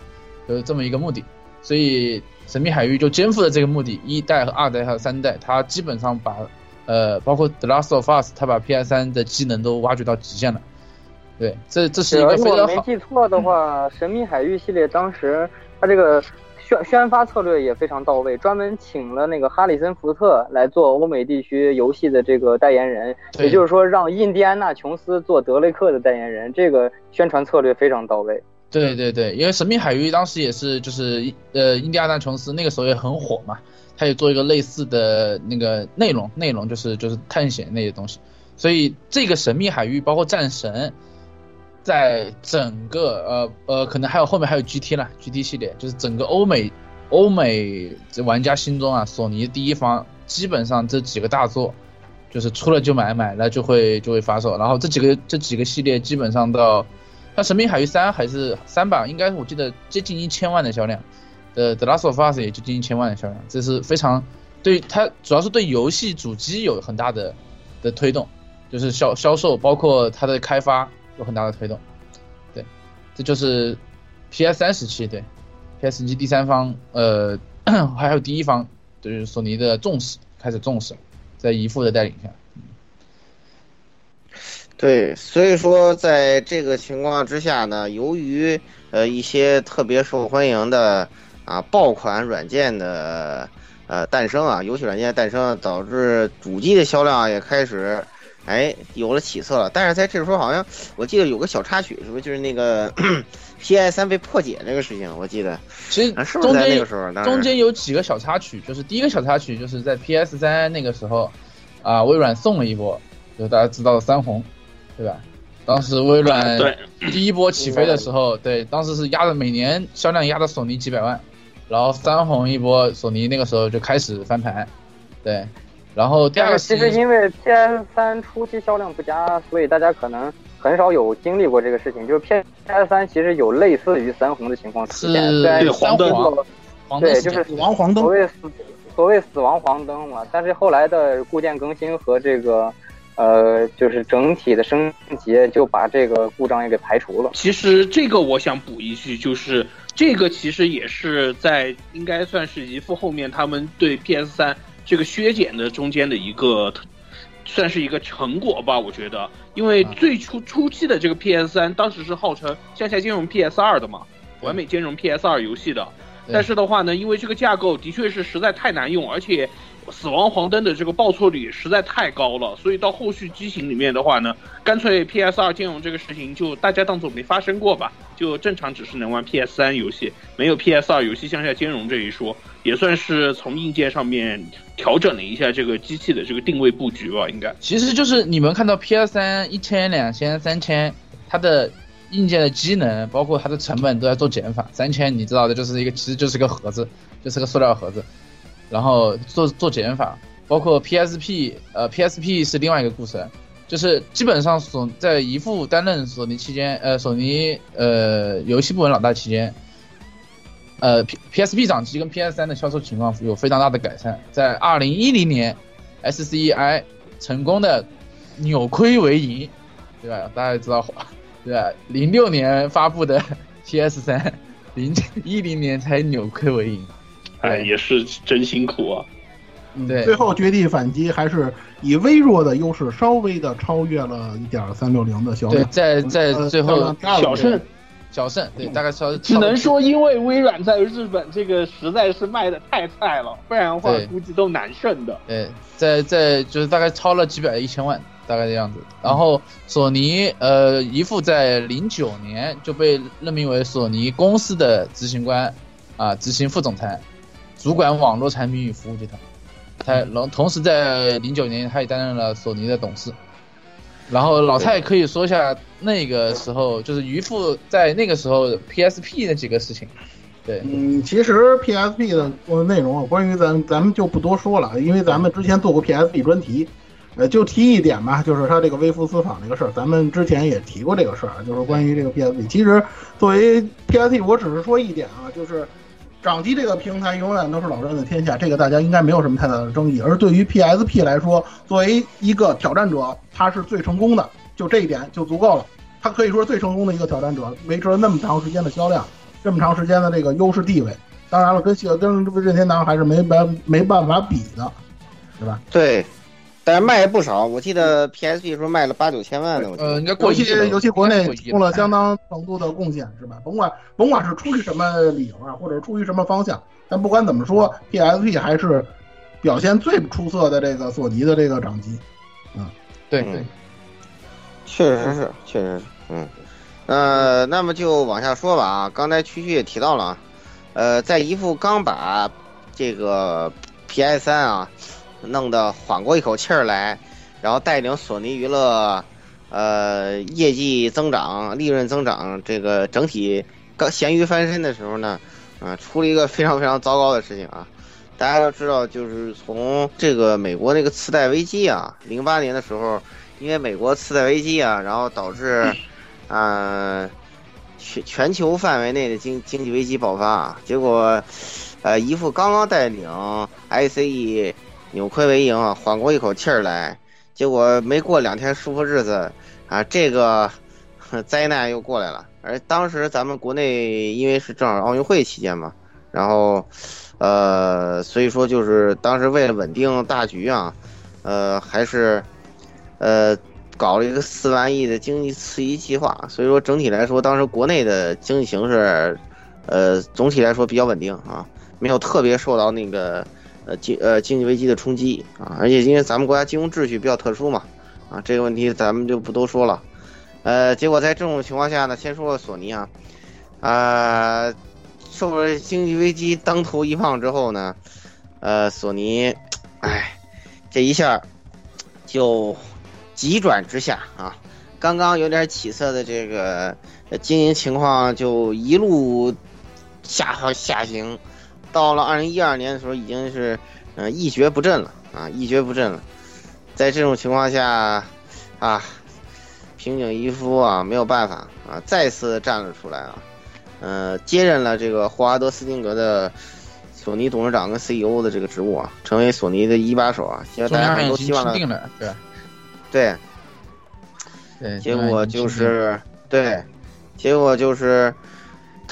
就是这么一个目的。所以神秘海域就肩负了这个目的，一代和二代还有三代，它基本上把呃，包括 The Last of Us，它把 PS 三的机能都挖掘到极限了。对，这这是一个非常如果没记错的话，神秘海域系列当时它这个。宣宣发策略也非常到位，专门请了那个哈里森福特来做欧美地区游戏的这个代言人，也就是说让印第安纳琼斯做德雷克的代言人，这个宣传策略非常到位。对对对，因为神秘海域当时也是就是呃印第安纳琼斯那个时候也很火嘛，他也做一个类似的那个内容，内容就是就是探险那些东西，所以这个神秘海域包括战神。在整个呃呃，可能还有后面还有 GT 了，GT 系列就是整个欧美欧美这玩家心中啊，索尼第一方基本上这几个大作，就是出了就买，买了就会就会发售。然后这几个这几个系列基本上到，像《神秘海域三》还是三吧，应该我记得接近一千万的销量，呃《The Last of Us》也接近一千万的销量，这是非常对它主要是对游戏主机有很大的的推动，就是销销售包括它的开发。有很大的推动，对，这就是 P S 三时期对 P S 机第三方，呃，*coughs* 还有第一方，就是索尼的重视开始重视，在姨父的带领下，对，所以说在这个情况之下呢，由于呃一些特别受欢迎的啊爆款软件的呃诞生啊，游戏软件的诞生，导致主机的销量也开始。哎，有了起色了，但是在这时候好像我记得有个小插曲，是不是就是那个 *clears throat* PS 三被破解这个事情？我记得，其实是不是在那个时候？中间有几个小插曲，就是第一个小插曲就是在 PS 三那个时候，啊，微软送了一波，就大家知道的三红，对吧？当时微软第一波起飞的时候，对，当时是压的每年销量压的索尼几百万，然后三红一波，索尼那个时候就开始翻盘，对。然后第二个其实因为 PS 三初期销量不佳，所以大家可能很少有经历过这个事情。就是 PS 三其实有类似于三红的情况出现，对黄灯，对，就是死亡黄灯，所谓死所谓死亡黄灯嘛。但是后来的固件更新和这个呃，就是整体的升级，就把这个故障也给排除了。其实这个我想补一句，就是这个其实也是在应该算是姨父后面他们对 PS 三。这个削减的中间的一个，算是一个成果吧，我觉得，因为最初初期的这个 PS 三，当时是号称向下兼容 PS 二的嘛，完美兼容 PS 二游戏的，但是的话呢，因为这个架构的确是实在太难用，而且。死亡黄灯的这个报错率实在太高了，所以到后续机型里面的话呢，干脆 PS 二兼容这个事情就大家当做没发生过吧，就正常只是能玩 PS 三游戏，没有 PS 二游戏向下兼容这一说，也算是从硬件上面调整了一下这个机器的这个定位布局吧，应该。其实就是你们看到 PS 三一千、两千、三千，它的硬件的机能包括它的成本都在做减法，三千你知道的就是一个其实就是个盒子，就是个塑料盒子。然后做做减法，包括 PSP，呃，PSP 是另外一个故事，就是基本上索在姨父担任索尼期间，呃，索尼呃游戏部门老大期间，呃，P PSP 掌机跟 PS 三的销售情况有非常大的改善。在二零一零年，SCI 成功的扭亏为盈，对吧？大家知道，对吧？零六年发布的 *laughs* PS 三，零一零年才扭亏为盈。哎，也是真辛苦啊！嗯对最后绝地反击还是以微弱的优势稍微的超越了一点三六零的销对，在在呃最后小胜，小胜，对，大概稍只能说因为微软在日本这个实在是卖的太菜了，不然的话估计都难胜的。对，在在就是大概超了几百一千万，大概这样子。然后索尼呃姨父在零九年就被任命为索尼公司的执行官啊，执行副总裁，主管网络产品与服务集团。他然后同时在零九年，他也担任了索尼的董事。然后老蔡可以说一下那个时候，就是渔父在那个时候 PSP 那几个事情。对，嗯，其实 PSP 的呃内容啊，关于咱咱们就不多说了，因为咱们之前做过 PSP 专题，呃，就提一点吧，就是它这个微服私访这个事儿，咱们之前也提过这个事儿，就是关于这个 PSP。其实作为 PSP，我只是说一点啊，就是掌机这个平台永远都是老任的天下，这个大家应该没有什么太大的争议。而对于 PSP 来说，作为一个挑战者，它是最成功的，就这一点就足够了。它可以说是最成功的一个挑战者，维持了那么长时间的销量。这么长时间的这个优势地位，当然了，跟谢跟任天堂还是没办没办法比的，对吧？对，但是卖也不少，我记得 PSP 说卖了八九千万呢。我记得呃，应该过尤其亿了尤其国内应该过亿提供了相当程度的贡献，是吧？甭管甭管是出于什么理由啊，或者出于什么方向，但不管怎么说，PSP 还是表现最出色的这个索尼的这个掌机。嗯对对确实是，确实是，嗯，呃，那么就往下说吧啊。刚才区区也提到了啊，呃，在一副刚把这个 PS 三啊弄得缓过一口气儿来，然后带领索尼娱乐呃业绩增长、利润增长，这个整体刚咸鱼翻身的时候呢，啊、出了一个非常非常糟糕的事情啊。大家都知道，就是从这个美国那个次贷危机啊，零八年的时候，因为美国次贷危机啊，然后导致，*laughs* 呃，全全球范围内的经经济危机爆发啊，结果，呃，姨父刚刚带领 ICE 扭亏为盈啊，缓过一口气儿来，结果没过两天舒服日子啊，这个 *laughs* 灾难又过来了。而当时咱们国内因为是正好奥运会期间嘛，然后，呃，所以说就是当时为了稳定大局啊，呃，还是，呃，搞了一个四万亿的经济刺激计划。所以说整体来说，当时国内的经济形势，呃，总体来说比较稳定啊，没有特别受到那个呃经呃经济危机的冲击啊。而且因为咱们国家金融秩序比较特殊嘛，啊，这个问题咱们就不多说了。呃，结果在这种情况下呢，先说说索尼啊，啊、受了经济危机当头一棒之后呢，呃，索尼，哎，这一下就急转直下啊！刚刚有点起色的这个经营情况就一路下下行，到了二零一二年的时候已经是呃一蹶不振了啊，一蹶不振了。在这种情况下啊，平井一夫啊没有办法啊，再次站了出来啊。呃，接任了这个霍华德·斯金格的索尼董事长跟 CEO 的这个职务啊，成为索尼的一把手啊。现在大家都希望了，对？对，对，结果就是对，结果就是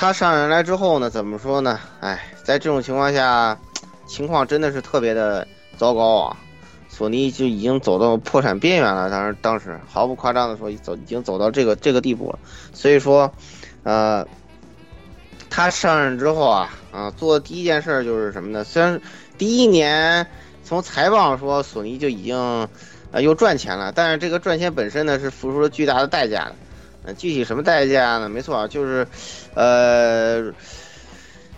他上任来之后呢，怎么说呢？哎，在这种情况下，*tsk* 情况真的是特别的糟糕啊！索尼就已经走到破产边缘了，当时当时毫不夸张的说，走已经走到这个这个地步了。所以说，呃，他上任之后啊，啊，做的第一件事就是什么呢？虽然第一年从财报上说索尼就已经呃又赚钱了，但是这个赚钱本身呢是付出了巨大的代价的。呃，具体什么代价呢？没错啊，就是呃，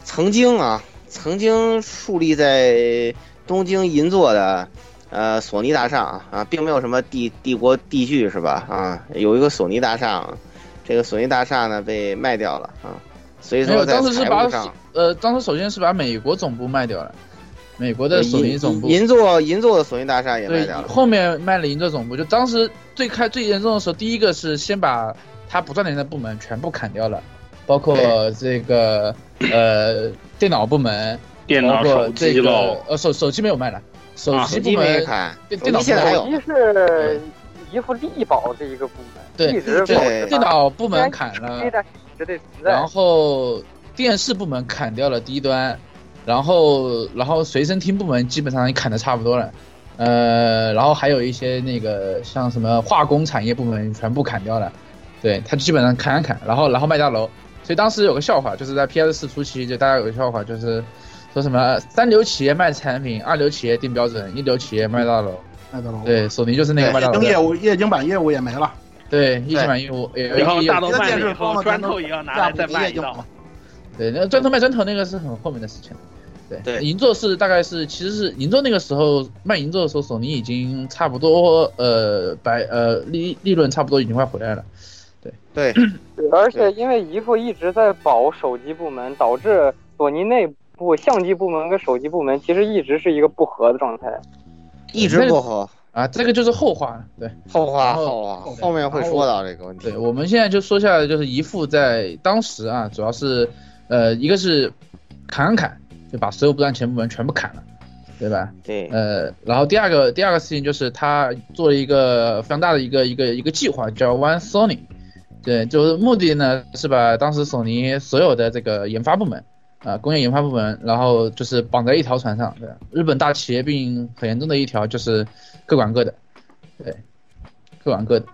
曾经啊，曾经树立在东京银座的呃索尼大厦啊啊，并没有什么帝帝国帝剧是吧？啊，有一个索尼大厦啊，这个索尼大厦呢被卖掉了啊，所以，说在当时是把。呃，当时首先是把美国总部卖掉了，美国的索尼总部，银银座银座的索尼大厦也卖掉，了。后面卖了银座总部。就当时最开最严重的时候，第一个是先把他不赚钱的部门全部砍掉了，包括这个呃电脑部门，电脑包括手这个机喽呃手手机没有卖了，手啊机部手机没门砍，电电脑手机现在还有手。机是一副力保这一个部门，对电脑部门砍了，然后电视部门砍掉了低端，然后然后随身听部门基本上也砍的差不多了，呃，然后还有一些那个像什么化工产业部门全部砍掉了，对，他基本上砍砍砍，然后然后卖大楼，所以当时有个笑话，就是在 PS 四初期，就大家有个笑话，就是说什么三流企业卖产品，二流企业定标准，一流企业卖大楼。卖大楼对，索尼就是那个麦当劳液晶。业务、液晶版业务也没了。对，液晶版业务，也然后大楼卖砖头也要拿来再卖一道。对，那砖头卖砖头那个是很后面的事情。对，对银座是大概是其实是银座那个时候卖银座的时候，索尼已经差不多呃白呃利利润差不多已经快回来了。对对，对，而且因为姨父一直在保手机部门，导致索尼内部相机部门跟手机部门其实一直是一个不和的状态。一直不和啊，这个就是后话了。对，后话然后后话，后面会说到这个问题。对，我们现在就说下来，就是姨父在当时啊，主要是呃一个是砍砍砍，就把所有不赚钱部门全部砍了，对吧？对，呃，然后第二个第二个事情就是他做了一个非常大的一个一个一个计划，叫 One Sony。对，就是目的呢是把当时索尼所有的这个研发部门，啊、工业研发部门，然后就是绑在一条船上。对，日本大企业病很严重的一条就是各管各的，对，各管各的，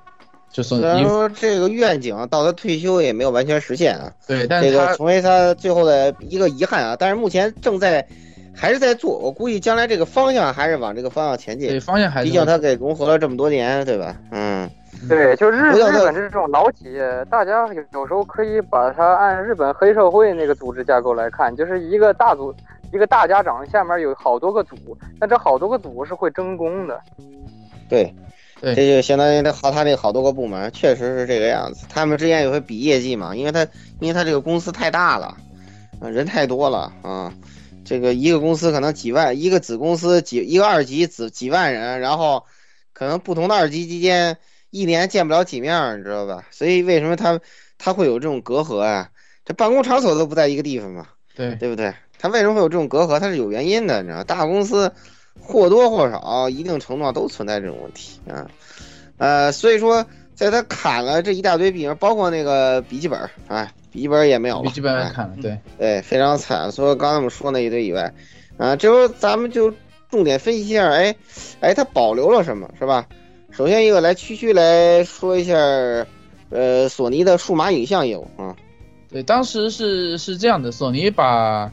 就是虽然说这个愿景到他退休也没有完全实现啊，对，但这个成为他最后的一个遗憾啊。但是目前正在还是在做，我估计将来这个方向还是往这个方向前进。对方向还是毕竟他给融合了这么多年，对吧？嗯，对，就日日本这种老企业，大家有有时候可以把它按日本黑社会那个组织架构来看，就是一个大组，一个大家长下面有好多个组，但这好多个组是会争功的。对。对这就相当于他和他那好多个部门，确实是这个样子。他们之间也会比业绩嘛，因为他因为他这个公司太大了，啊，人太多了啊。这个一个公司可能几万，一个子公司几一个二级子几万人，然后可能不同的二级之间一年见不了几面儿，你知道吧？所以为什么他他会有这种隔阂啊？这办公场所都不在一个地方嘛，对对不对？他为什么会有这种隔阂？他是有原因的，你知道，大公司或多或少一定程度上都存在这种问题啊。呃，所以说，在他砍了这一大堆笔，包括那个笔记本，哎，笔记本也没有了，笔记本哎砍了，对，对，非常惨。除了刚才我们说那一堆以外，啊，这时候咱们就重点分析一下，哎，哎，它保留了什么，是吧？首先一个来区区来说一下，呃，索尼的数码影像业务啊，对，当时是是这样的，索尼把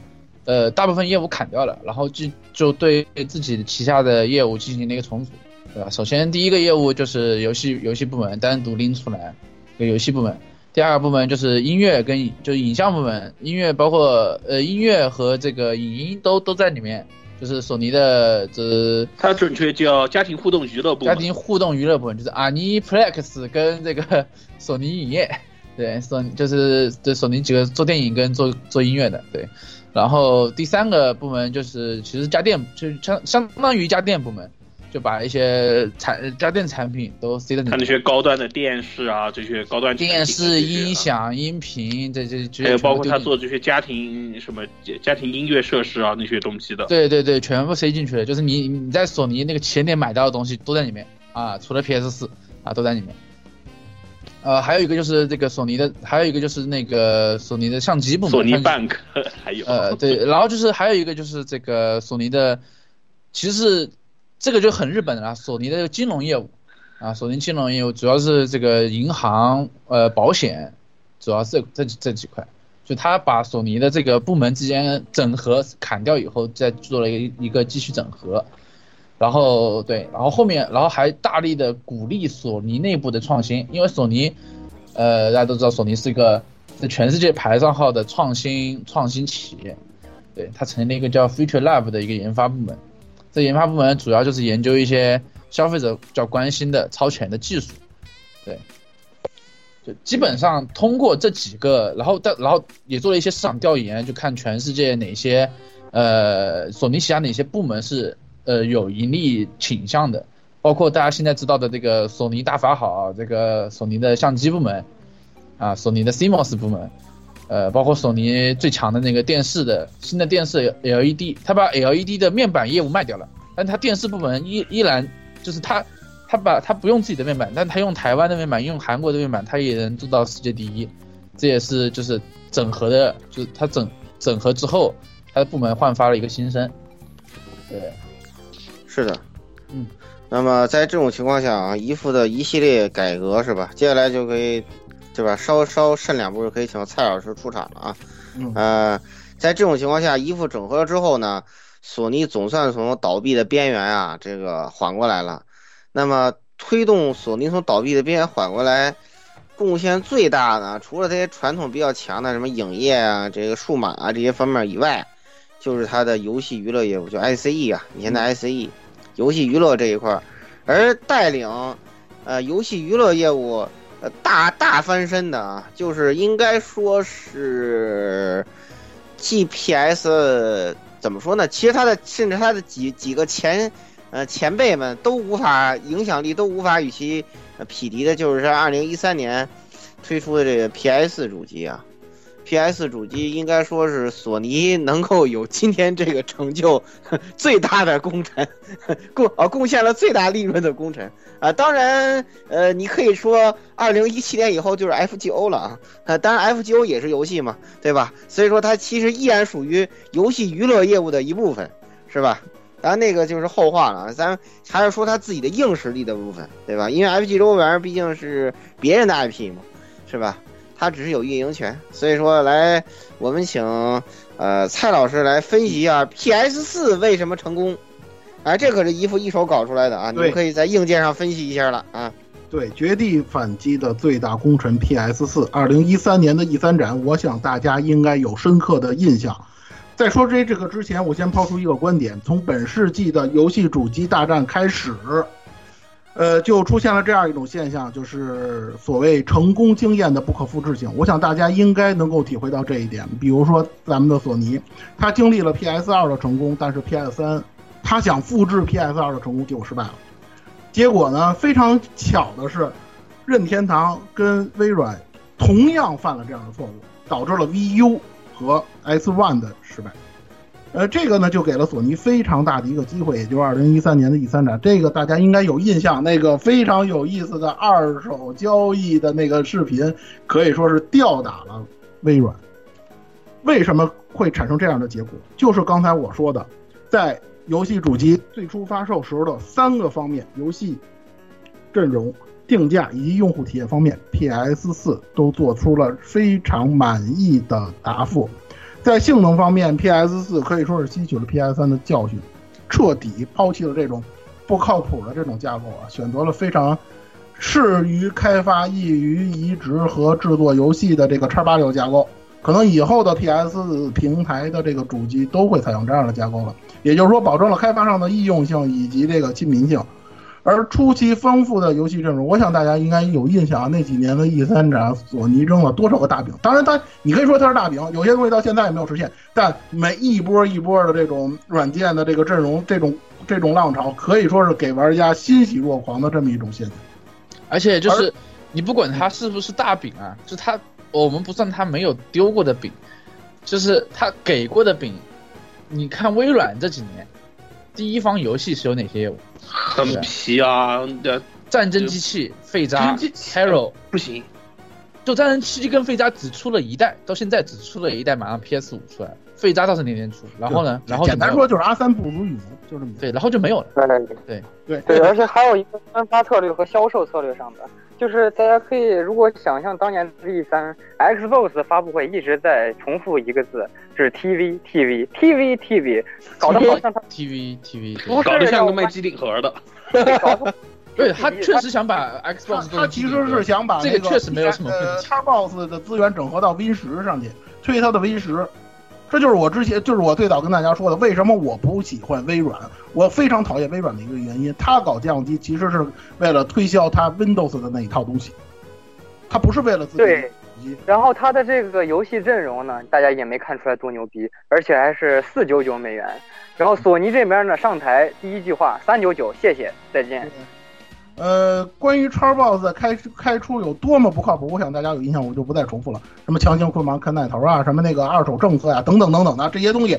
呃大部分业务砍掉了，然后就就对自己旗下的业务进行了一个重组，对吧？首先第一个业务就是游戏游戏部门单独拎出来，游戏部门。第二个部门就是音乐跟就影像部门，音乐包括呃音乐和这个影音都都在里面，就是索尼的这它准确叫家庭互动娱乐部家。庭互动娱乐部门，就是 Aniplex 跟这个 *laughs* 索尼影业，对，索尼就是这索尼几个做电影跟做做音乐的，对。然后第三个部门就是其实家电，就是相相当于家电部门，就把一些产家电产品都塞在里面，它那些高端的电视啊，这些高端电视、音响、音频，这这这还有包括他做这些家庭什么家庭音乐设施啊那些东西的。对对对，全部塞进去了，就是你你在索尼那个旗舰店买到的东西都在里面啊，除了 PS 四啊都在里面。呃，还有一个就是这个索尼的，还有一个就是那个索尼的相机部门，索尼相机 Bank *laughs* 还有呃，对，然后就是还有一个就是这个索尼的，其实是这个就很日本的啦，索尼的金融业务啊，索尼金融业务主要是这个银行、呃保险，主要是这这这几块，就他把索尼的这个部门之间整合砍掉以后，再做了一个一个继续整合。然后对，然后后面，然后还大力的鼓励索尼内部的创新，因为索尼，呃，大家都知道索尼是一个在全世界排上号的创新创新企业，对，它成立了一个叫 Future Lab 的一个研发部门，这研发部门主要就是研究一些消费者比较关心的超前的技术，对，就基本上通过这几个，然后但然后也做了一些市场调研，就看全世界哪些，呃，索尼旗下哪些部门是呃有盈利倾向的，包括大家现在知道的这个索尼大法好，这个索尼的相机部门，啊，索尼的 CMOS 部门，呃，包括索尼最强的那个电视的新的电视 LED，它把 LED 的面板业务卖掉了，但它电视部门依依然就是它，它把它不用自己的面板，但它用台湾的面板，用韩国的面板，它也能做到世界第一，这也是就是整合的，就是它整整合之后，他的部门焕发了一个新生。对，是的，嗯。那么在这种情况下啊，姨父的一系列改革是吧？接下来就可以，对吧？稍稍慎两步就可以请蔡老师出场了啊。嗯呃，在这种情况下，衣服整合了之后呢，索尼总算从倒闭的边缘啊，这个缓过来了。那么推动索尼从倒闭的边缘缓过来，贡献最大的，除了这些传统比较强的什么影业啊、这个数码啊这些方面以外，就是它的游戏娱乐业务，就 ICE 啊，以前的 ICE。游戏娱乐这一块儿，而带领呃游戏娱乐业务呃大大翻身的啊，就是应该说是 GPS 怎么说呢？其实它的甚至它的几几个前呃前辈们都无法影响力都无法与其匹敌的，就是在二零一三年推出的这个 PS 主机啊。P.S. 主机应该说是索尼能够有今天这个成就 *laughs* 最大的功臣，*laughs* 贡啊贡献了最大利润的功臣啊。当然，呃，你可以说二零一七年以后就是 F.G.O 了啊。啊，当然 F.G.O 也是游戏嘛，对吧？所以说它其实依然属于游戏娱乐业务的一部分，是吧？当然那个就是后话了，咱还是说它自己的硬实力的部分，对吧？因为 F.G.O 玩意儿毕竟是别人的 IP 嘛，是吧？它只是有运营权，所以说来，我们请呃蔡老师来分析一下 PS 四为什么成功。哎，这可是姨父一手搞出来的啊！你们可以在硬件上分析一下了啊。对，绝地反击的最大功臣 PS 四，二零一三年的 E 三展，我想大家应该有深刻的印象。在说这这个之前，我先抛出一个观点：从本世纪的游戏主机大战开始。呃，就出现了这样一种现象，就是所谓成功经验的不可复制性。我想大家应该能够体会到这一点。比如说咱们的索尼，它经历了 PS 二的成功，但是 PS 三，它想复制 PS 二的成功结果失败了。结果呢，非常巧的是，任天堂跟微软同样犯了这样的错误，导致了 VU 和 S One 的失败。呃，这个呢就给了索尼非常大的一个机会，也就是二零一三年的 E 三展，这个大家应该有印象，那个非常有意思的二手交易的那个视频，可以说是吊打了微软。为什么会产生这样的结果？就是刚才我说的，在游戏主机最初发售时候的三个方面，游戏阵容、定价以及用户体验方面，PS 四都做出了非常满意的答复。在性能方面，PS 四可以说是吸取了 PS 三的教训，彻底抛弃了这种不靠谱的这种架构啊，选择了非常适于开发、易于移植和制作游戏的这个叉八六架构。可能以后的 PS 平台的这个主机都会采用这样的架构了，也就是说，保证了开发上的易用性以及这个亲民性。而初期丰富的游戏阵容，我想大家应该有印象，那几年的 E 三展，索尼扔了多少个大饼？当然，它你可以说它是大饼，有些东西到现在也没有实现。但每一波一波的这种软件的这个阵容，这种这种浪潮，可以说是给玩家欣喜若狂的这么一种现象。而且就是你不管它是不是大饼啊，就它我们不算它没有丢过的饼，就是它给过的饼。你看微软这几年，第一方游戏是有哪些业务？很皮啊！的战争机器废渣 Hero 不行，就战争机器跟废渣只出了一代，到现在只出了一代，马上 PS 五出来，废渣倒是年年出。然后呢，然后简单说就是阿三不如羽毛，就这么对，然后就没有了。对对对对，而且还有一个分发策略和销售策略上的，就是大家可以如果想象当年的 E 三 Xbox 发布会一直在重复一个字，就是 TV TV TV TV，搞得好像他 TV TV，搞得像个卖机顶盒的。*laughs* 对他确实想把 Xbox 他其实是想把这个确实没有什么问题。Xbox 的资源整合到 Win 十上去，推他的 Win 十。这就是我之前，就是我最早跟大家说的，为什么我不喜欢微软，我非常讨厌微软的一个原因。他搞降机其实是为了推销他 Windows 的那一套东西，他不是为了自己。对。然后它的这个游戏阵容呢，大家也没看出来多牛逼，而且还是四九九美元。然后索尼这边呢，上台第一句话三九九，谢谢，再见。呃，关于 Xbox 开开出有多么不靠谱，我想大家有印象，我就不再重复了。什么强行捆绑、啃奶头啊，什么那个二手政策呀、啊，等等等等的这些东西，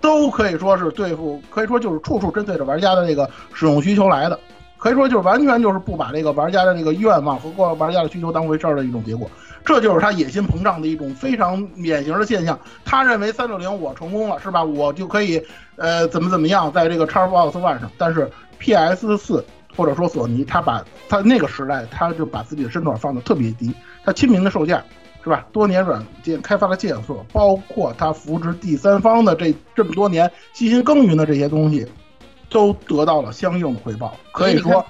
都可以说是对付，可以说就是处处针对着玩家的这个使用需求来的。可以说就是完全就是不把这个玩家的这个愿望和过玩家的需求当回事儿的一种结果。这就是他野心膨胀的一种非常典型的现象。他认为三六零我成功了，是吧？我就可以呃怎么怎么样，在这个 Xbox One 上，但是 PS 四或者说索尼，他把他那个时代，他就把自己的身段放得特别低，他亲民的售价。是吧？多年软件开发的建设，包括他扶植第三方的这这么多年悉心耕耘的这些东西，都得到了相应的回报。可以说，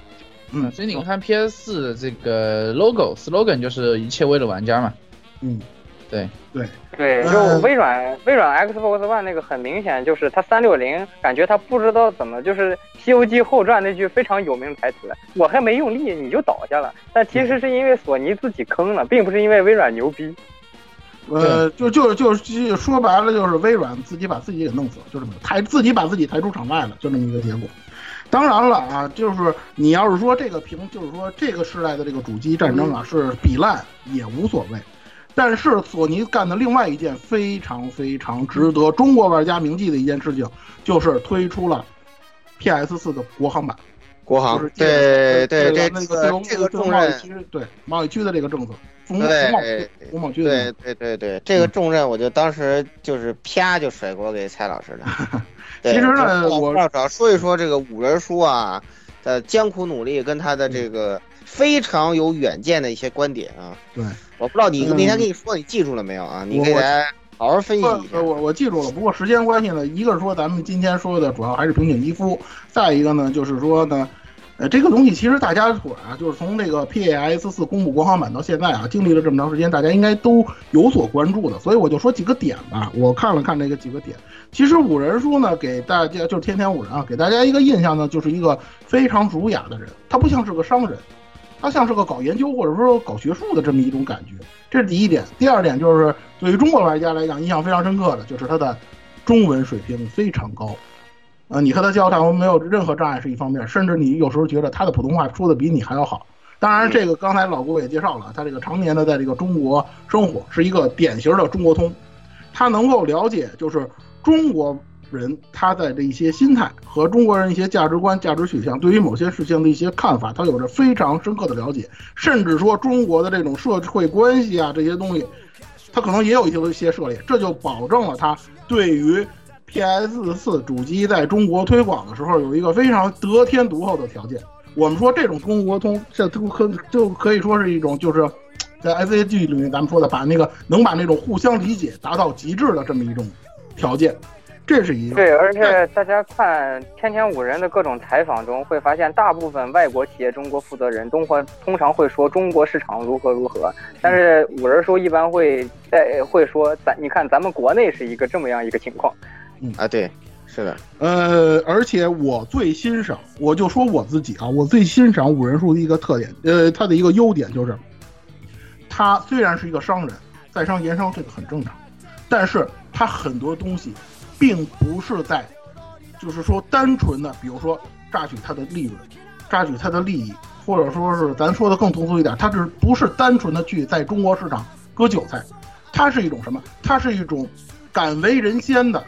嗯，所以你看 PS 四这个 logo slogan 就是一切为了玩家嘛。嗯，对对对，就微软微软 Xbox One 那个很明显就是它三六零，感觉它不知道怎么就是《西游记后传》那句非常有名的台词，我还没用力你就倒下了。但其实是因为索尼自己坑了，并不是因为微软牛逼。呃，就就就是说白了，就是微软自己把自己给弄死了，就这么抬自己把自己抬出场外了，就这么一个结果。当然了啊，就是你要是说这个屏，就是说这个时代的这个主机战争啊是比烂也无所谓。但是索尼干的另外一件非常非常值得中国玩家铭记的一件事情，就是推出了 PS 四的国行版。国行，对对对，那个这个重任，对贸易区的这个政策，对国贸区对对对对，这个重任，我就当时就是啪就甩锅给蔡老师了。*laughs* 其实呢，我主要说一说这个五人书啊的艰苦努力跟他的这个非常有远见的一些观点啊。对，我不知道你那天跟你说你记住了没有啊？你给大家好好分析一下。我我记住了，不过时间关系呢，一个是说咱们今天说的主要还是平井一夫，再一个呢就是说呢。呃，这个东西其实大家伙啊，就是从这个 PS 四公布国行版到现在啊，经历了这么长时间，大家应该都有所关注的。所以我就说几个点吧。我看了看这个几个点，其实五人书呢，给大家就是天天五人啊，给大家一个印象呢，就是一个非常儒雅的人，他不像是个商人，他像是个搞研究或者说搞学术的这么一种感觉。这是第一点。第二点就是对于中国玩家来讲，印象非常深刻的就是他的中文水平非常高。呃，你和他交谈没有任何障碍是一方面，甚至你有时候觉得他的普通话说的比你还要好。当然，这个刚才老郭也介绍了，他这个常年的在这个中国生活，是一个典型的中国通，他能够了解就是中国人他在这一些心态和中国人一些价值观、价值取向，对于某些事情的一些看法，他有着非常深刻的了解，甚至说中国的这种社会关系啊这些东西，他可能也有一些一些涉猎，这就保证了他对于。P.S. 四主机在中国推广的时候，有一个非常得天独厚的条件。我们说这种中国通，这都可就可以说是一种，就是在 S.A.G 里面咱们说的，把那个能把那种互相理解达到极致的这么一种条件。这是一个对，而且大家看天天五人的各种采访中，会发现大部分外国企业中国负责人都会通常会说中国市场如何如何，但是五人叔一般会在会说咱你看咱们国内是一个这么样一个情况。嗯。啊，对，是的，呃，而且我最欣赏，我就说我自己啊，我最欣赏五人叔的一个特点，呃，他的一个优点就是，他虽然是一个商人，在商言商这个很正常，但是他很多东西，并不是在，就是说单纯的，比如说榨取他的利润，榨取他的利益，或者说是咱说的更通俗一点，他是不是单纯的去在中国市场割韭菜，它是一种什么？它是一种敢为人先的。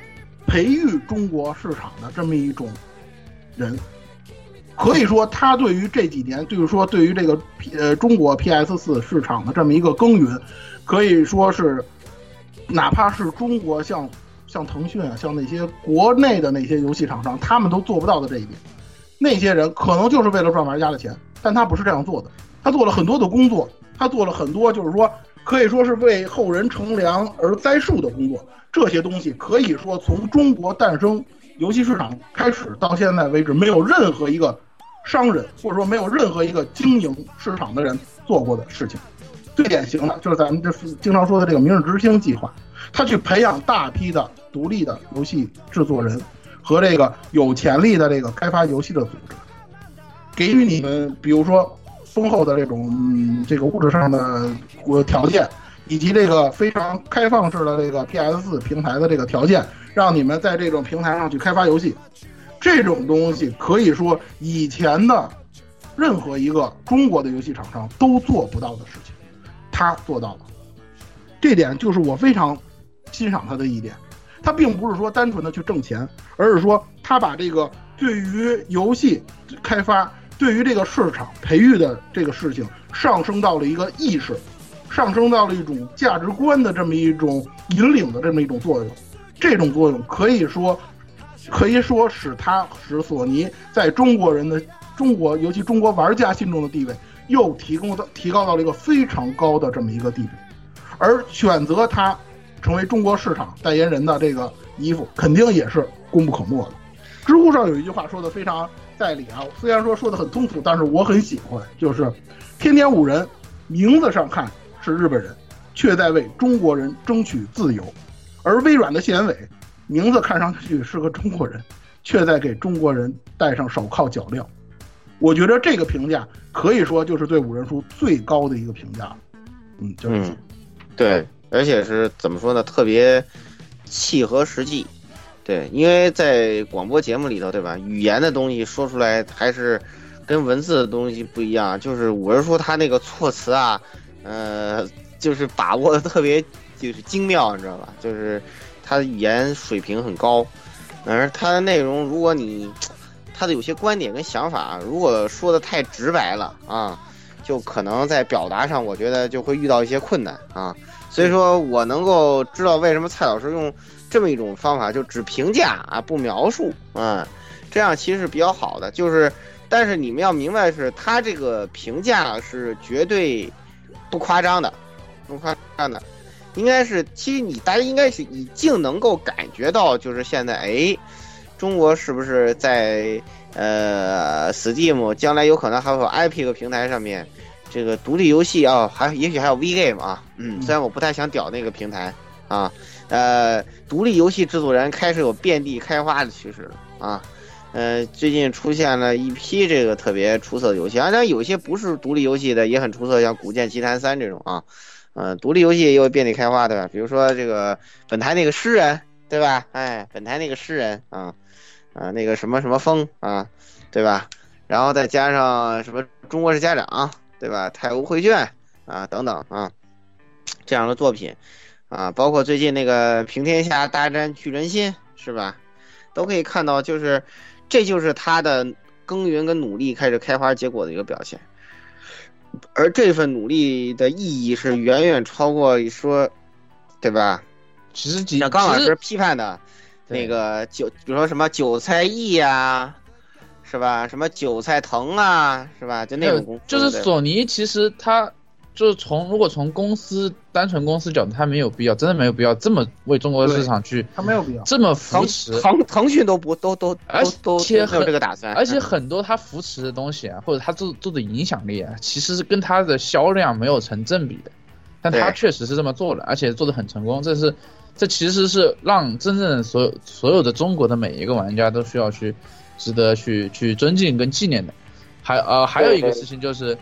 培育中国市场的这么一种人，可以说他对于这几年，就是说对于这个 P 呃中国 PS 四市场的这么一个耕耘，可以说是，哪怕是中国像像腾讯啊，像那些国内的那些游戏厂商，他们都做不到的这一点。那些人可能就是为了赚玩家的钱，但他不是这样做的。他做了很多的工作，他做了很多就是说可以说是为后人乘凉而栽树的工作。这些东西可以说从中国诞生游戏市场开始到现在为止，没有任何一个商人或者说没有任何一个经营市场的人做过的事情。最典型的就是咱们这经常说的这个“明日之星”计划，他去培养大批的独立的游戏制作人和这个有潜力的这个开发游戏的组织，给予你们比如说丰厚的这种嗯这个物质上的呃条件。以及这个非常开放式的这个 PS 四平台的这个条件，让你们在这种平台上去开发游戏，这种东西可以说以前的任何一个中国的游戏厂商都做不到的事情，他做到了，这点就是我非常欣赏他的一点。他并不是说单纯的去挣钱，而是说他把这个对于游戏开发、对于这个市场培育的这个事情上升到了一个意识。上升到了一种价值观的这么一种引领的这么一种作用。这种作用可以说，可以说使它使索尼在中国人的中国，尤其中国玩家心中的地位又提供到提高到了一个非常高的这么一个地步。而选择它成为中国市场代言人的这个衣服，肯定也是功不可没的。知乎上有一句话说的非常在理啊，虽然说说的很通俗，但是我很喜欢，就是“天天五人”名字上看是日本人，却在为中国人争取自由；而微软的谢元伟名字看上去是个中国人，却在给中国人戴上手铐脚镣。我觉得这个评价可以说就是对五人书最高的一个评价。嗯，就是、对，而且是怎么说呢？特别契合实际。对，因为在广播节目里头，对吧？语言的东西说出来还是跟文字的东西不一样。就是我是说他那个措辞啊，呃，就是把握的特别就是精妙，你知道吧？就是他的语言水平很高，而他的内容，如果你他的有些观点跟想法，如果说的太直白了啊，就可能在表达上，我觉得就会遇到一些困难啊。所以说我能够知道为什么蔡老师用。这么一种方法，就只评价啊，不描述啊，这样其实是比较好的。就是，但是你们要明白，是他这个评价是绝对不夸张的，不夸张的，应该是，其实你大家应该是已经能够感觉到，就是现在，哎，中国是不是在呃 Steam 将来有可能还有 Epic 平台上面这个独立游戏啊，还也许还有 V Game 啊，嗯，虽然我不太想屌那个平台啊。呃，独立游戏制作人开始有遍地开花的趋势了啊！呃，最近出现了一批这个特别出色的游戏，当然有些不是独立游戏的也很出色，像《古剑奇谭三》这种啊，呃，独立游戏也有遍地开花，对吧？比如说这个本台那个诗人，对吧？哎，本台那个诗人啊，啊，那个什么什么风啊，对吧？然后再加上什么中国式家长，对吧？太无绘卷啊，等等啊，这样的作品。啊，包括最近那个平天下大战巨人心，是吧？都可以看到，就是这就是他的耕耘跟努力开始开花结果的一个表现。而这份努力的意义是远远超过说，对吧？其实像刚老师批判的，那个韭，比如说什么韭菜易呀，是吧？什么韭菜藤啊，是吧？就那种公司，就是索尼，其实它。就是从如果从公司单纯公司角度，它没有必要，真的没有必要这么为中国市场去，它没有必要这么扶持。腾腾讯都不都都而且没有这个打算。而且很多它扶持的东西啊，或者它做做的影响力啊，其实是跟它的销量没有成正比的。但它确实是这么做了，而且做的很成功。这是这其实是让真正所有所有的中国的每一个玩家都需要去值得去去尊敬跟纪念的。还呃还有一个事情就是。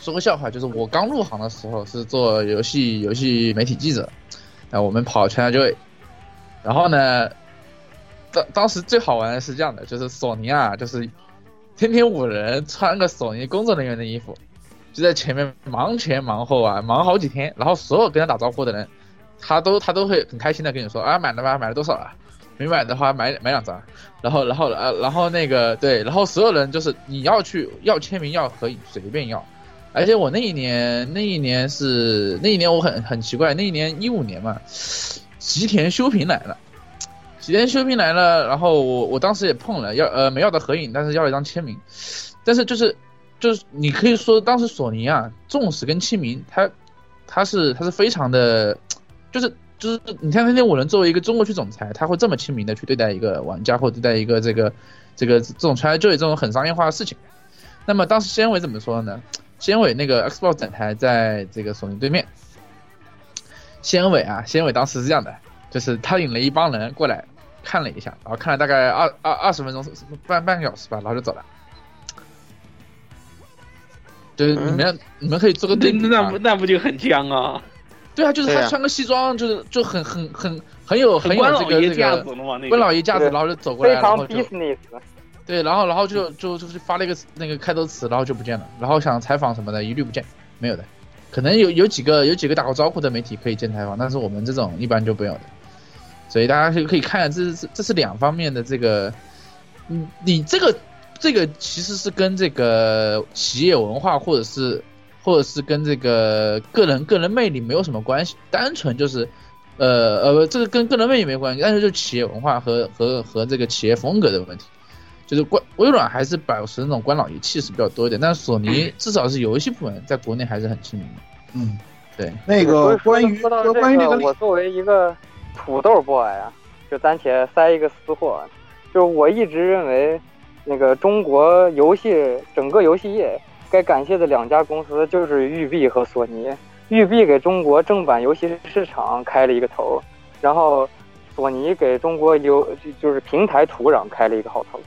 说个笑话，就是我刚入行的时候是做游戏游戏媒体记者，啊，我们跑全球队，然后呢，当当时最好玩的是这样的，就是索尼啊，就是天天五人穿个索尼工作人员的衣服，就在前面忙前忙后啊，忙好几天，然后所有跟他打招呼的人，他都他都会很开心的跟你说啊，买了吧？买了多少啊？没买的话买买两张，然后然后呃然后那个对，然后所有人就是你要去要签名要合影随便要。而且我那一年，那一年是那一年我很很奇怪，那一年一五年嘛，吉田修平来了，吉田修平来了，然后我我当时也碰了，要呃没要到合影，但是要了一张签名，但是就是就是你可以说当时索尼啊重视跟签名，他他是他是非常的，就是就是你看那天我能作为一个中国区总裁，他会这么亲民的去对待一个玩家或对待一个这个这个这种传来就有这种很商业化的事情，那么当时先伟怎么说呢？先伟那个 Xbox 展台在这个索尼对面。先伟啊，先伟当时是这样的，就是他领了一帮人过来看了一下，然后看了大概二二二十分钟，半半个小时吧，然后就走了。对，你们你们可以做个对比，那不那不就很僵啊？对啊，就是他穿个西装，就是就很很很很有很有这个这个关老爷架子，然后就走过来，然后就。对，然后然后就就就是发了一个那个开头词，然后就不见了。然后想采访什么的，一律不见，没有的。可能有有几个有几个打过招呼的媒体可以见采访，但是我们这种一般就不有的。所以大家可以可以看，这是这是两方面的这个，嗯，你这个这个其实是跟这个企业文化或者是或者是跟这个个人个人魅力没有什么关系，单纯就是，呃呃，这个跟个人魅力没关系，但是就企业文化和和和这个企业风格的问题。就是官微软还是保持那种官老爷气势比较多一点，但是索尼至少是游戏部门在国内还是很知名的。嗯，对，那个关于说到关于这个我作为一个土豆 boy 啊，就暂且塞一个私货，就是我一直认为，那个中国游戏整个游戏业该感谢的两家公司就是育碧和索尼。育碧给中国正版游戏市场开了一个头，然后索尼给中国游就就是平台土壤开了一个好头。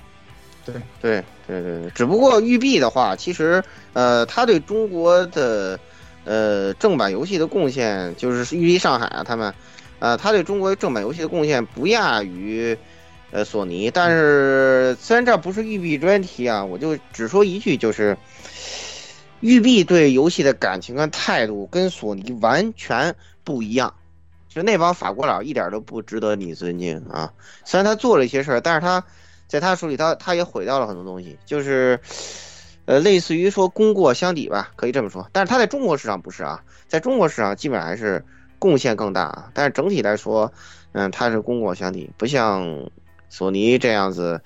对对对对，只不过育碧的话，其实呃，他对中国的呃正版游戏的贡献，就是育碧上海啊，他们呃，他对中国正版游戏的贡献不亚于呃索尼。但是虽然这不是育碧专题啊，我就只说一句，就是育碧对游戏的感情跟态度跟索尼完全不一样。就那帮法国佬一点都不值得你尊敬啊！虽然他做了一些事儿，但是他在他手里，他他也毁掉了很多东西，就是，呃，类似于说功过相抵吧，可以这么说。但是他在中国市场不是啊，在中国市场基本上还是贡献更大啊。但是整体来说，嗯，他是功过相抵，不像索尼这样子。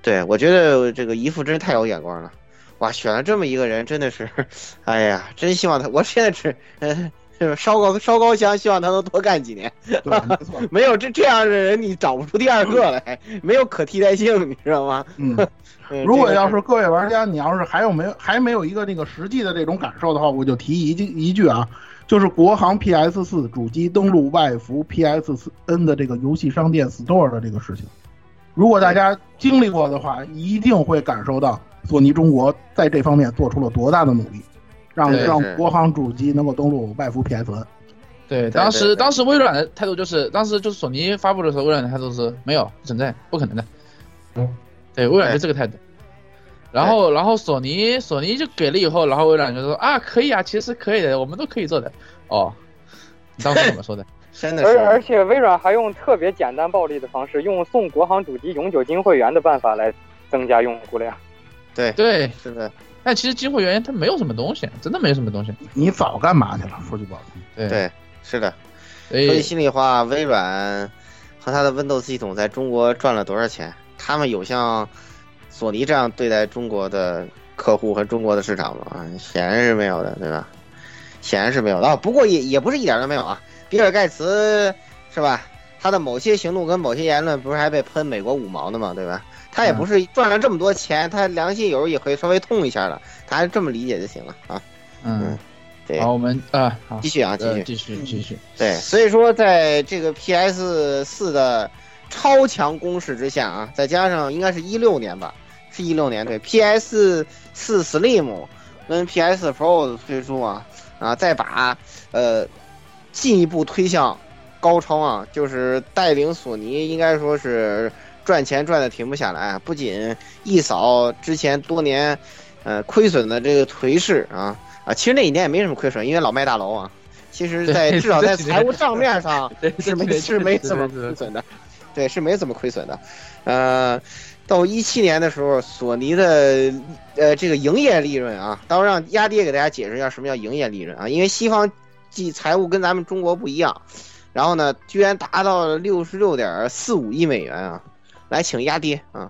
对我觉得这个姨父真是太有眼光了，哇，选了这么一个人，真的是，哎呀，真希望他，我现在只，呃。是烧高烧高香，希望他能多干几年。*laughs* 没有这这样的人，你找不出第二个来，没有可替代性，你知道吗？嗯，*laughs* 如果要是各位玩家，你要是还有没有还没有一个那个实际的这种感受的话，我就提一句一句啊，就是国行 PS 四主机登录外服 PSN 的这个游戏商店 Store 的这个事情。如果大家经历过的话，一定会感受到索尼中国在这方面做出了多大的努力。让让国行主机能够登陆外服 PSN。对，当时当时微软的态度就是，当时就是索尼发布的时候，微软的态度是没有不存在，不可能的。嗯，对，微软就这个态度。然后然后索尼索尼就给了以后，然后微软就说啊可以啊，其实可以的，我们都可以做的。哦，你当时怎么说的？*laughs* 真的是。而而且微软还用特别简单暴力的方式，用送国行主机永久金会员的办法来增加用户量。对对，是的。但其实机会员它没有什么东西，真的没有什么东西。你早干嘛去了？说句不好听。对对，是的。所以心里话，微软和它的 Windows 系统在中国赚了多少钱？他们有像索尼这样对待中国的客户和中国的市场吗？显然是没有的，对吧？显然是没有的。啊、不过也也不是一点都没有啊。比尔盖茨是吧？他的某些行动跟某些言论，不是还被喷美国五毛的吗？对吧？他也不是赚了这么多钱，他良心有时候也会稍微痛一下的，他还是这么理解就行了啊。嗯，对。好，我们啊，继续啊，继续，继续，继续。对，所以说在这个 PS 四的超强攻势之下啊，再加上应该是一六年吧，是一六年对 PS 四 Slim 跟 PS Pro 的推出啊啊，再把呃进一步推向高超啊，就是带领索尼应该说是。赚钱赚的停不下来，不仅一扫之前多年，呃亏损的这个颓势啊啊，其实那几年也没什么亏损，因为老卖大楼啊。其实，在至少在财务账面上是没是没怎么亏损的，对，是没怎么亏损的。呃，到一七年的时候，索尼的呃这个营业利润啊，到让压爹给大家解释一下什么叫营业利润啊，因为西方计财务跟咱们中国不一样，然后呢，居然达到了六十六点四五亿美元啊。来，请压低啊！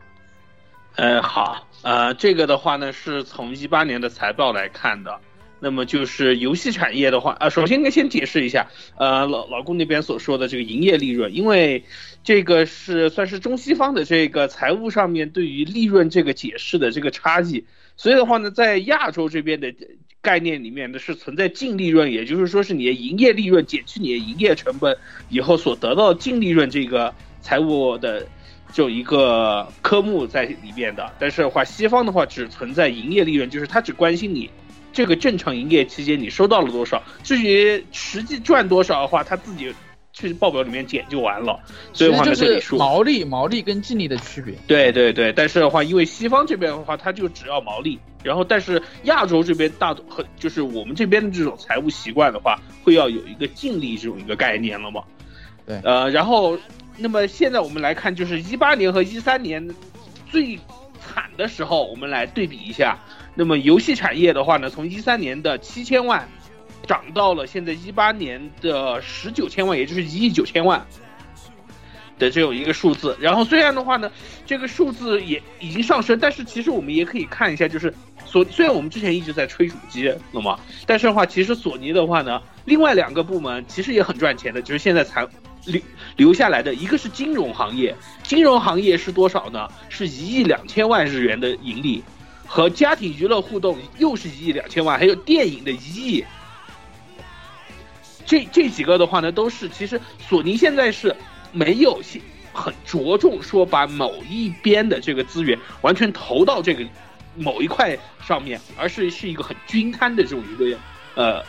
呃，好，呃，这个的话呢，是从一八年的财报来看的。那么就是游戏产业的话，啊，首先应该先解释一下，呃，老老顾那边所说的这个营业利润，因为这个是算是中西方的这个财务上面对于利润这个解释的这个差异，所以的话呢，在亚洲这边的概念里面呢是存在净利润，也就是说是你的营业利润减去你的营业成本以后所得到净利润这个财务的。就一个科目在里面的，但是的话，西方的话只存在营业利润，就是他只关心你这个正常营业期间你收到了多少，至于实际赚多少的话，他自己去报表里面减就完了。所以的话呢，这里说毛利、毛利跟净利的区别。对对对，但是的话，因为西方这边的话，他就只要毛利，然后但是亚洲这边大多很就是我们这边的这种财务习惯的话，会要有一个净利这种一个概念了嘛。对，呃，然后。那么现在我们来看，就是一八年和一三年最惨的时候，我们来对比一下。那么游戏产业的话呢，从一三年的七千万涨到了现在一八年的十九千万，也就是一亿九千万的这种一个数字。然后虽然的话呢，这个数字也已经上升，但是其实我们也可以看一下，就是索虽然我们之前一直在吹主机，那么但是的话，其实索尼的话呢，另外两个部门其实也很赚钱的，就是现在才留留下来的一个是金融行业，金融行业是多少呢？是一亿两千万日元的盈利。和家庭娱乐互动又是一亿两千万，还有电影的一亿，这这几个的话呢，都是其实索尼现在是没有很着重说把某一边的这个资源完全投到这个某一块上面，而是是一个很均摊的这种一个呃